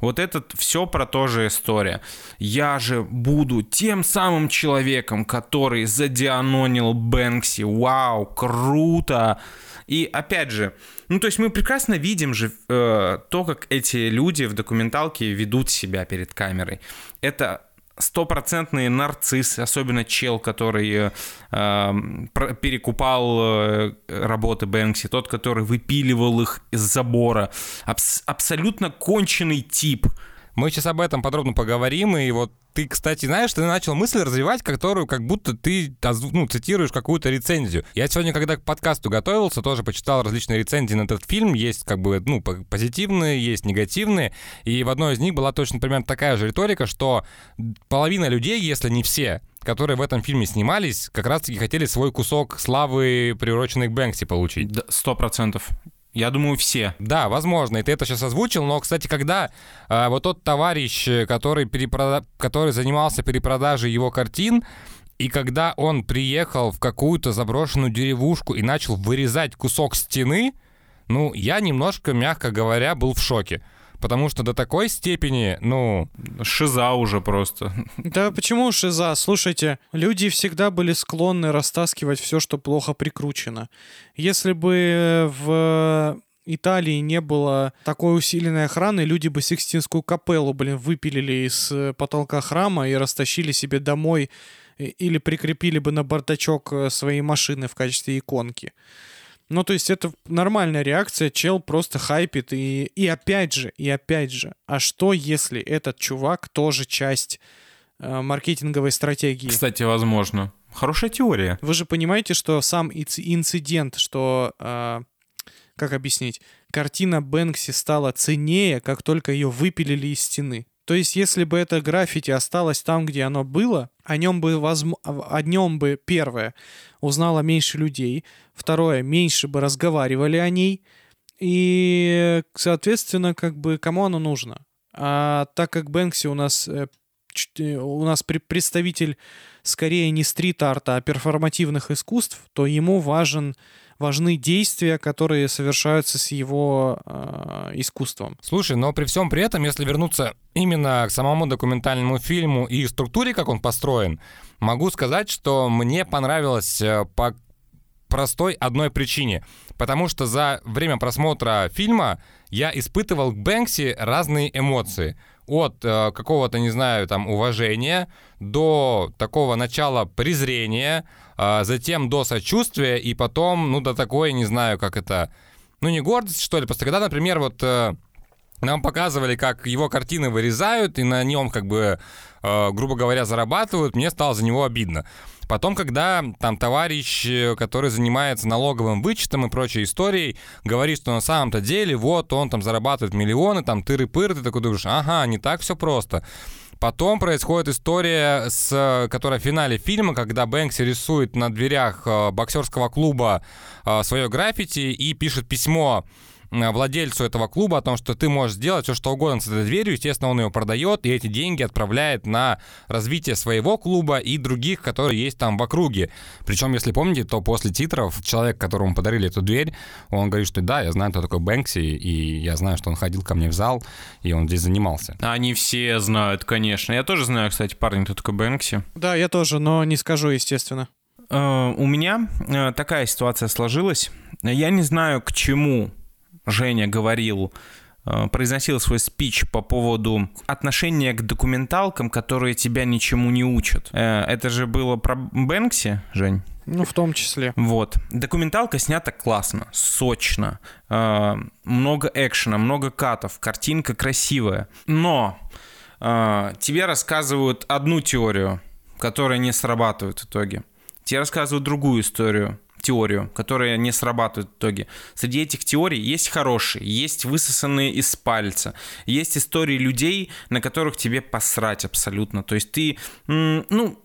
Вот это все про то же история. Я же буду тем самым человеком, который задианонил Бэнкси. Вау, круто! И опять же, ну то есть мы прекрасно видим же э, то, как эти люди в документалке ведут себя перед камерой. Это стопроцентный нарцисс, особенно чел, который э, эм, перекупал э, работы Бэнкси, тот, который выпиливал их из забора. Абс- абсолютно конченый тип. Мы сейчас об этом подробно поговорим, и вот ты, кстати, знаешь, ты начал мысль развивать, которую как будто ты ну, цитируешь какую-то рецензию. Я сегодня, когда к подкасту готовился, тоже почитал различные рецензии на этот фильм. Есть как бы, ну, позитивные, есть негативные. И в одной из них была точно примерно такая же риторика, что половина людей, если не все, которые в этом фильме снимались, как раз-таки хотели свой кусок славы, приуроченной к Бэнкси, получить. Сто процентов. Я думаю, все. Да, возможно, и ты это сейчас озвучил, но, кстати, когда э, вот тот товарищ, который, перепрода... который занимался перепродажей его картин, и когда он приехал в какую-то заброшенную деревушку и начал вырезать кусок стены, ну, я немножко, мягко говоря, был в шоке потому что до такой степени, ну... Шиза уже просто. Да почему шиза? Слушайте, люди всегда были склонны растаскивать все, что плохо прикручено. Если бы в Италии не было такой усиленной охраны, люди бы Сикстинскую капеллу, блин, выпилили из потолка храма и растащили себе домой или прикрепили бы на бардачок э, своей машины в качестве иконки. Ну, то есть это нормальная реакция, чел просто хайпит, и, и опять же, и опять же, а что если этот чувак тоже часть э, маркетинговой стратегии? Кстати, возможно. Хорошая теория. Вы же понимаете, что сам инцидент, что, э, как объяснить, картина Бэнкси стала ценнее, как только ее выпилили из стены. То есть, если бы это граффити осталось там, где оно было, о нем бы, возм... о нем бы, первое, узнало меньше людей, второе, меньше бы разговаривали о ней, и, соответственно, как бы, кому оно нужно? А так как Бэнкси у нас, э, э, у нас представитель скорее не стрит-арта, а перформативных искусств, то ему важен важны действия, которые совершаются с его э, искусством. Слушай, но при всем при этом, если вернуться именно к самому документальному фильму и структуре, как он построен, могу сказать, что мне понравилось э, по простой одной причине. Потому что за время просмотра фильма я испытывал к Бэнкси разные эмоции от э, какого-то, не знаю, там, уважения до такого начала презрения, э, затем до сочувствия и потом, ну, до такой, не знаю, как это, ну, не гордость, что ли, просто когда, например, вот... Э, нам показывали, как его картины вырезают, и на нем, как бы, э, грубо говоря, зарабатывают. Мне стало за него обидно. Потом, когда там товарищ, э, который занимается налоговым вычетом и прочей историей, говорит, что на самом-то деле вот он там зарабатывает миллионы, там тыры-пыры, ты такой думаешь, ага, не так все просто. Потом происходит история, с, которая в финале фильма, когда Бэнкси рисует на дверях э, боксерского клуба э, свое граффити и пишет письмо Э, владельцу этого клуба о том, что ты можешь сделать все, что угодно с этой дверью. Естественно, он ее продает, и эти деньги отправляет на развитие своего клуба и других, которые есть там в округе. Причем, если помните, то после титров человек, которому подарили эту дверь, он говорит, что да, я знаю, кто такой Бэнкси, и я знаю, что он ходил ко мне в зал, и он здесь занимался. Они все знают, конечно. Я тоже знаю, кстати, парень, кто такой Бэнкси. Да, я тоже, но не скажу, естественно. Uh, у меня uh, такая ситуация сложилась. Я не знаю, к чему Женя говорил, э, произносил свой спич по поводу отношения к документалкам, которые тебя ничему не учат. Э, это же было про Бэнкси, Жень? Ну, в том числе. Вот. Документалка снята классно, сочно, э, много экшена, много катов, картинка красивая. Но тебе рассказывают одну теорию, которая не срабатывает в итоге. Тебе рассказывают другую историю, теорию, которая не срабатывает в итоге. Среди этих теорий есть хорошие, есть высосанные из пальца, есть истории людей, на которых тебе посрать абсолютно. То есть ты, ну,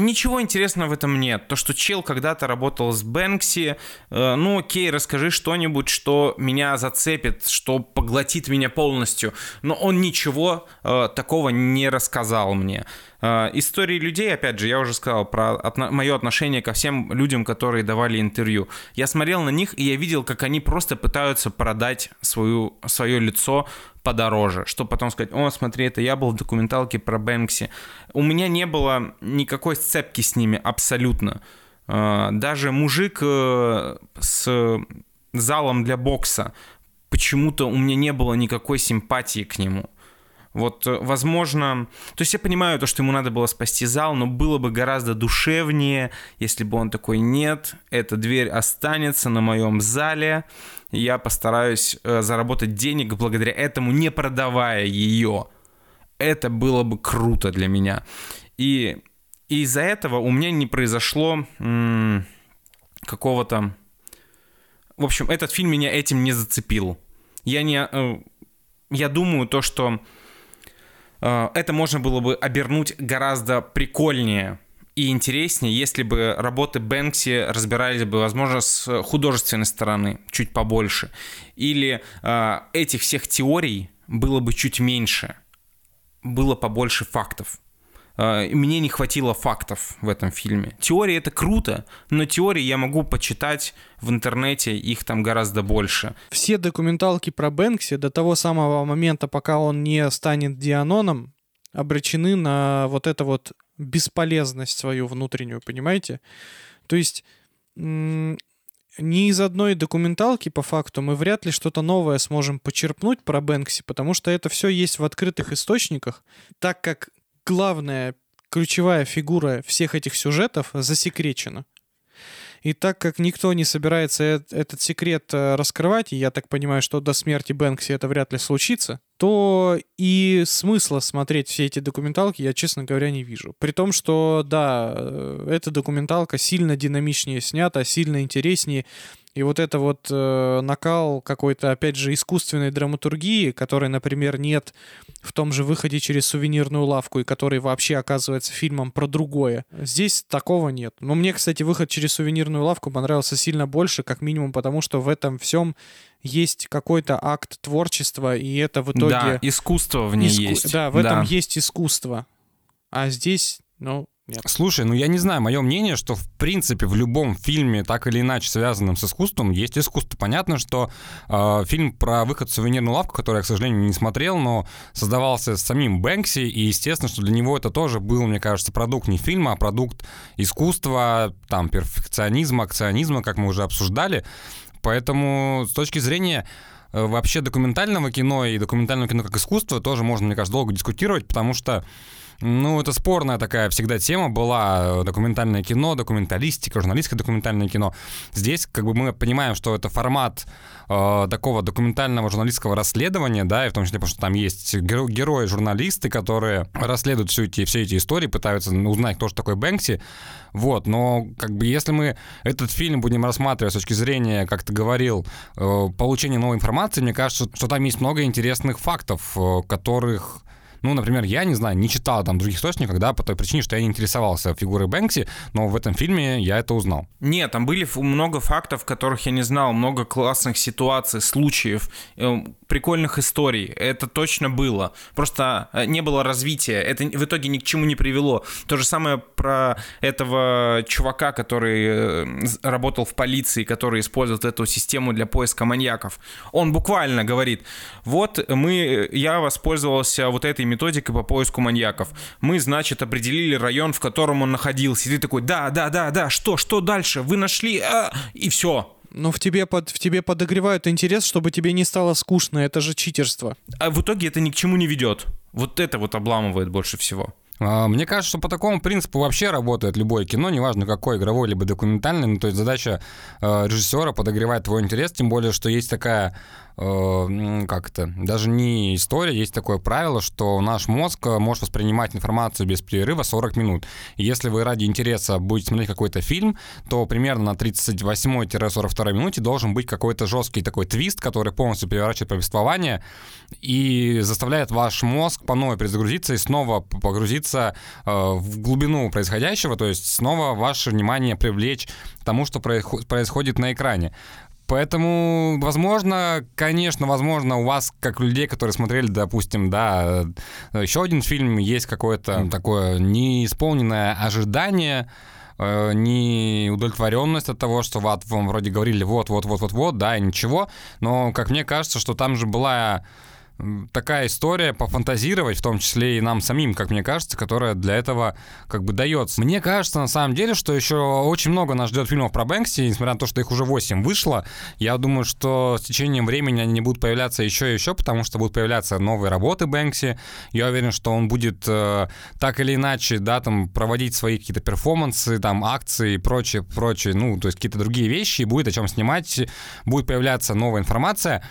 Ничего интересного в этом нет. То, что чел когда-то работал с Бэнкси, э, ну окей, расскажи что-нибудь, что меня зацепит, что поглотит меня полностью. Но он ничего э, такого не рассказал мне. Э, истории людей, опять же, я уже сказал про отно- мое отношение ко всем людям, которые давали интервью. Я смотрел на них, и я видел, как они просто пытаются продать свою, свое лицо подороже, чтобы потом сказать, о, смотри, это я был в документалке про Бэнкси. У меня не было никакой сцепки с ними абсолютно. А, даже мужик э, с залом для бокса, почему-то у меня не было никакой симпатии к нему. Вот, э, возможно... То есть я понимаю то, что ему надо было спасти зал, но было бы гораздо душевнее, если бы он такой, нет, эта дверь останется на моем зале, я постараюсь э, заработать денег благодаря этому, не продавая ее. Это было бы круто для меня. И, и из-за этого у меня не произошло м- какого-то... В общем, этот фильм меня этим не зацепил. Я не... Э, я думаю то, что это можно было бы обернуть гораздо прикольнее и интереснее, если бы работы Бэнкси разбирались бы, возможно, с художественной стороны чуть побольше. Или э, этих всех теорий было бы чуть меньше, было побольше фактов. Э, мне не хватило фактов в этом фильме. Теории это круто, но теории я могу почитать в интернете, их там гораздо больше. Все документалки про Бэнкси до того самого момента, пока он не станет Дианоном, обречены на вот это вот бесполезность свою внутреннюю, понимаете? То есть ни из одной документалки, по факту, мы вряд ли что-то новое сможем почерпнуть про Бэнкси, потому что это все есть в открытых источниках, так как главная ключевая фигура всех этих сюжетов засекречена. И так как никто не собирается этот секрет э, раскрывать, и я так понимаю, что до смерти Бэнкси это вряд ли случится, то и смысла смотреть все эти документалки я, честно говоря, не вижу. При том, что, да, э, эта документалка сильно динамичнее снята, сильно интереснее, и вот это вот э, накал какой-то, опять же, искусственной драматургии, которой, например, нет в том же выходе через сувенирную лавку, и который вообще оказывается фильмом про другое. Здесь такого нет. Но мне, кстати, выход через сувенирную лавку понравился сильно больше, как минимум потому, что в этом всем есть какой-то акт творчества, и это в итоге... Да, искусство в ней Иску... есть. Да, в этом да. есть искусство. А здесь, ну, нет. Слушай, ну я не знаю, мое мнение, что в принципе в любом фильме, так или иначе связанном с искусством, есть искусство. Понятно, что э, фильм про выход в сувенирную лавку, который я, к сожалению, не смотрел, но создавался самим Бэнкси, и естественно, что для него это тоже был, мне кажется, продукт не фильма, а продукт искусства, там, перфекционизма, акционизма, как мы уже обсуждали. Поэтому с точки зрения э, вообще документального кино и документального кино как искусство тоже можно, мне кажется, долго дискутировать, потому что ну, это спорная такая всегда тема была, э, документальное кино, документалистика, журналистское документальное кино. Здесь как бы мы понимаем, что это формат э, такого документального журналистского расследования, да, и в том числе, потому что там есть геро- герои-журналисты, которые расследуют все эти, все эти истории, пытаются узнать, кто же такой Бэнкси, вот, но как бы если мы этот фильм будем рассматривать с точки зрения, как ты говорил, э, получения новой информации, мне кажется, что там есть много интересных фактов, э, которых ну, например, я не знаю, не читал там других источников, да, по той причине, что я не интересовался фигурой Бэнкси, но в этом фильме я это узнал. Нет, там были много фактов, которых я не знал, много классных ситуаций, случаев, э, прикольных историй. Это точно было. Просто э, не было развития. Это в итоге ни к чему не привело. То же самое про этого чувака, который э, работал в полиции, который использует эту систему для поиска маньяков. Он буквально говорит, вот мы, я воспользовался вот этой методикой по поиску маньяков. Мы, значит, определили район, в котором он находился. И ты такой, да, да, да, да, что, что дальше? Вы нашли, а... и все. Но в тебе, под, в тебе подогревают интерес, чтобы тебе не стало скучно. Это же читерство. А в итоге это ни к чему не ведет. Вот это вот обламывает больше всего. А, мне кажется, что по такому принципу вообще работает любое кино, неважно какое, игровое либо документальное. Ну, то есть задача э, режиссера подогревать твой интерес, тем более, что есть такая как то даже не история, есть такое правило, что наш мозг э, может воспринимать информацию без перерыва 40 минут. Если вы ради интереса будете смотреть какой-то фильм, то примерно на 38-42 минуте должен быть какой-то жесткий такой твист, который полностью переворачивает повествование и заставляет ваш мозг по новой перезагрузиться и снова погрузиться э, в глубину происходящего, то есть снова ваше внимание привлечь тому, что происходит на экране. Поэтому, возможно, конечно, возможно, у вас, как людей, которые смотрели, допустим, да, э, еще один фильм, есть какое-то такое неисполненное ожидание, э, неудовлетворенность от того, что вам вроде говорили вот, вот, вот, вот, вот, да, и ничего. Но, как мне кажется, что там же была такая история пофантазировать, в том числе и нам самим, как мне кажется, которая для этого как бы дается. Мне кажется, на самом деле, что еще очень много нас ждет фильмов про Бэнкси, несмотря на то, что их уже 8 вышло. Я думаю, что с течением времени они будут появляться еще и еще, потому что будут появляться новые работы Бэнкси. Я уверен, что он будет э, так или иначе, да, там, проводить свои какие-то перформансы, там, акции и прочее, прочее, ну, то есть какие-то другие вещи, и будет о чем снимать, будет появляться новая информация.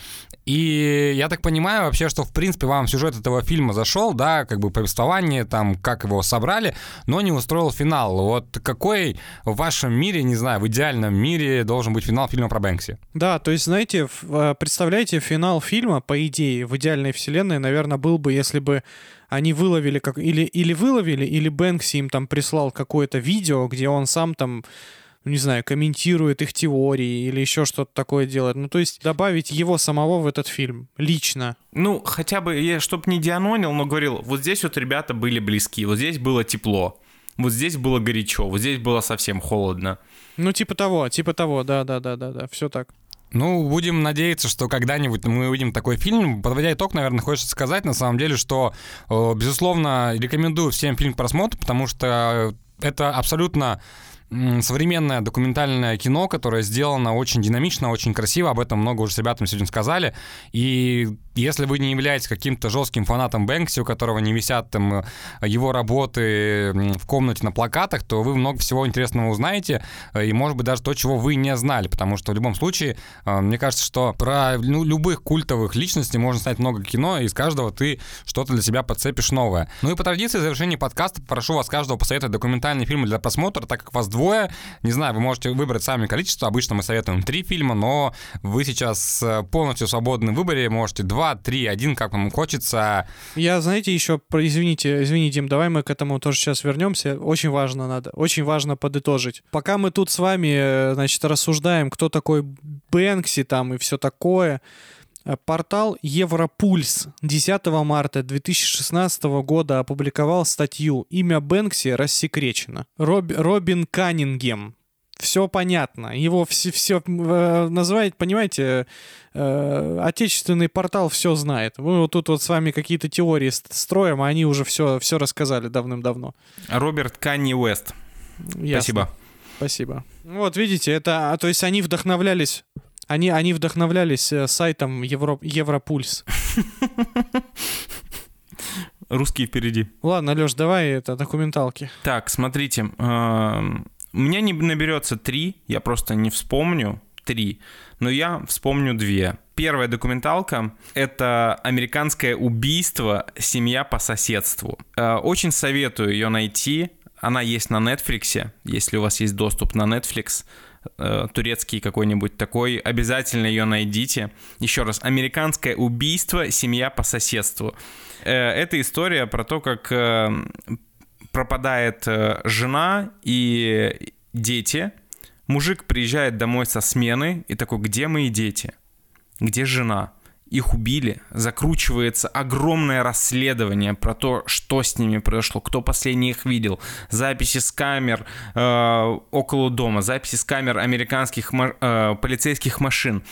И я так понимаю вообще, что в принципе вам сюжет этого фильма зашел, да, как бы повествование, там, как его собрали, но не устроил финал. Вот какой в вашем мире, не знаю, в идеальном мире должен быть финал фильма про Бэнкси? Да, то есть, знаете, э, представляете, финал фильма, по идее, в идеальной вселенной, наверное, был бы, если бы они выловили, как или, или выловили, или Бэнкси им там прислал какое-то видео, где он сам там ну, не знаю, комментирует их теории или еще что-то такое делает. Ну, то есть добавить его самого в этот фильм лично. Ну, хотя бы, я, чтоб не дианонил, но говорил, вот здесь вот ребята были близки, вот здесь было тепло, вот здесь было горячо, вот здесь было совсем холодно. Ну, типа того, типа того, да-да-да-да-да, все так. Ну, будем надеяться, что когда-нибудь мы увидим такой фильм. Подводя итог, наверное, хочется сказать, на самом деле, что, э, безусловно, рекомендую всем фильм к просмотру, потому что это абсолютно современное документальное кино, которое сделано очень динамично, очень красиво. Об этом много уже с ребятами сегодня сказали. И если вы не являетесь каким-то жестким фанатом Бэнкси, у которого не висят там э, его работы в комнате на плакатах, то вы много всего интересного узнаете, э, и, может быть, даже то, чего вы не знали, потому что в любом случае, э, мне кажется, что про ну, любых культовых личностей можно снять много кино, и из каждого ты что-то для себя подцепишь новое. Ну и по традиции, в завершении подкаста прошу вас каждого посоветовать документальный фильм для просмотра, так как вас двое. Не знаю, вы можете выбрать сами количество. Обычно мы советуем три фильма, но вы сейчас полностью свободны в выборе. Можете два, три, один, как вам хочется. Я, знаете, еще, извините, извини, Дим, давай мы к этому тоже сейчас вернемся. Очень важно надо, очень важно подытожить. Пока мы тут с вами, э, значит, рассуждаем, кто такой Бэнкси там и все такое, э, Портал Европульс 10 марта 2016 года опубликовал статью «Имя Бэнкси рассекречено». Роб, Робин Каннингем, все понятно. Его все, все э, называет, понимаете, э, отечественный портал все знает. Мы вот тут вот с вами какие-то теории строим, а они уже все, все рассказали давным-давно. Роберт Канни Уэст. Ясно. Спасибо. Спасибо. Вот, видите, это, а, то есть они вдохновлялись они, они вдохновлялись э, сайтом Евро, Европульс. Русские впереди. Ладно, Леш, давай это документалки. Так, смотрите. У меня не наберется три, я просто не вспомню три, но я вспомню две. Первая документалка — это «Американское убийство. Семья по соседству». Э, очень советую ее найти. Она есть на Netflix, если у вас есть доступ на Netflix э, турецкий какой-нибудь такой, обязательно ее найдите. Еще раз, «Американское убийство. Семья по соседству». Э, это история про то, как пропадает э, жена и дети. Мужик приезжает домой со смены и такой, где мои дети? Где жена? Их убили, закручивается огромное расследование про то, что с ними произошло, кто последний их видел, записи с камер э, около дома, записи с камер американских э, полицейских машин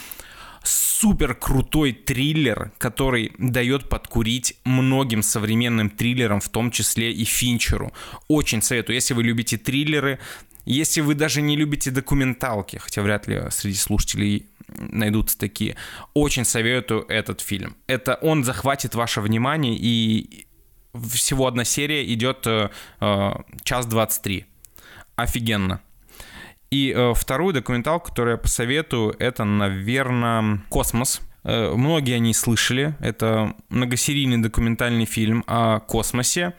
супер крутой триллер, который дает подкурить многим современным триллерам, в том числе и Финчеру. Очень советую, если вы любите триллеры, если вы даже не любите документалки, хотя вряд ли среди слушателей найдутся такие, очень советую этот фильм. Это он захватит ваше внимание, и всего одна серия идет э, э час 23. Офигенно. И э, вторую документалку, которую я посоветую, это, наверное, «Космос». Э, многие о ней слышали. Это многосерийный документальный фильм о космосе,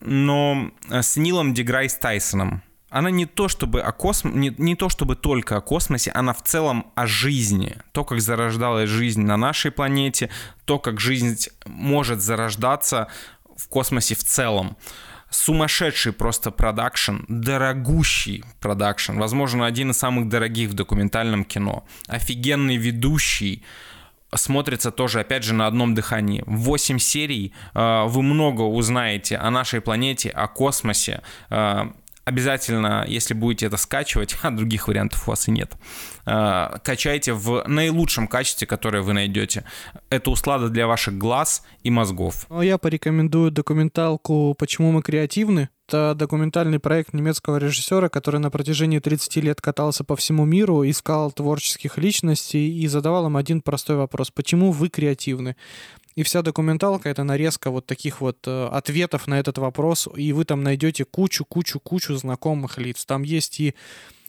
но с Нилом Деграйс Тайсоном. Она не то чтобы о космо... не, не то чтобы только о космосе, она в целом о жизни. То, как зарождалась жизнь на нашей планете, то, как жизнь может зарождаться в космосе в целом сумасшедший просто продакшн, дорогущий продакшн, возможно, один из самых дорогих в документальном кино, офигенный ведущий, смотрится тоже, опять же, на одном дыхании. Восемь серий, э, вы много узнаете о нашей планете, о космосе, э, обязательно, если будете это скачивать, [LAUGHS] а других вариантов у вас и нет, э, качайте в наилучшем качестве, которое вы найдете. Это услада для ваших глаз и мозгов. Ну, я порекомендую документалку «Почему мы креативны». Это документальный проект немецкого режиссера, который на протяжении 30 лет катался по всему миру, искал творческих личностей и задавал им один простой вопрос. Почему вы креативны? И вся документалка — это нарезка вот таких вот э, ответов на этот вопрос, и вы там найдете кучу-кучу-кучу знакомых лиц. Там есть и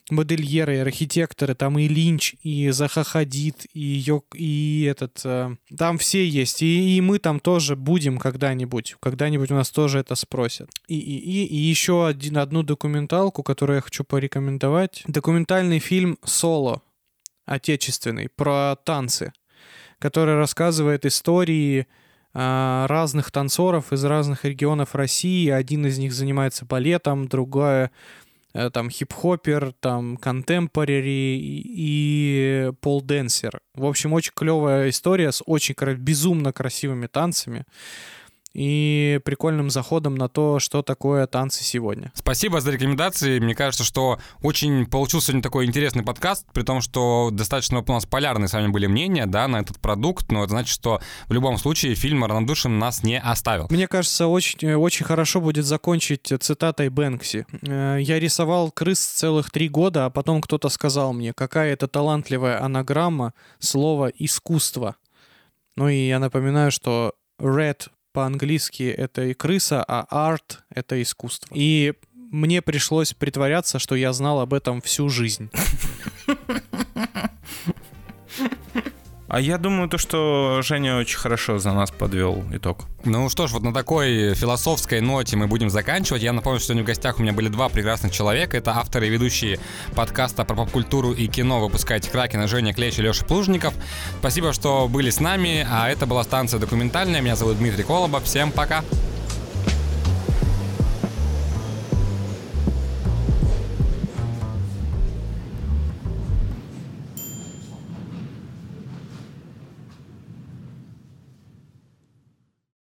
модельеры, и архитекторы, там и Линч, и Заха Хадид, и, Йок, и этот... Э, там все есть, и, и мы там тоже будем когда-нибудь. Когда-нибудь у нас тоже это спросят. И, и, и, и еще один, одну документалку, которую я хочу порекомендовать. Документальный фильм «Соло», отечественный, про танцы который рассказывает истории а, разных танцоров из разных регионов России. Один из них занимается балетом, другая э, там хип-хопер, там контемпорари и пол-денсер. В общем, очень клевая история с очень безумно красивыми танцами и прикольным заходом на то, что такое танцы сегодня. Спасибо за рекомендации. Мне кажется, что очень получился сегодня такой интересный подкаст, при том, что достаточно у нас полярные с вами были мнения, да, на этот продукт, но это значит, что в любом случае фильм равнодушным нас не оставил. Мне кажется, очень, очень хорошо будет закончить цитатой Бэнкси. Э, «Я рисовал крыс целых три года, а потом кто-то сказал мне, какая это талантливая анаграмма слова «искусство». Ну и я напоминаю, что Red по-английски это и крыса, а арт — это искусство. И мне пришлось притворяться, что я знал об этом всю жизнь. [LAUGHS] А я думаю, то, что Женя очень хорошо за нас подвел итог. Ну что ж, вот на такой философской ноте мы будем заканчивать. Я напомню, что сегодня в гостях у меня были два прекрасных человека. Это авторы и ведущие подкаста про поп-культуру и кино «Выпускайте Кракена» Женя Клещ и Леша Плужников. Спасибо, что были с нами. А это была станция документальная. Меня зовут Дмитрий Колобов. Всем пока. Пока.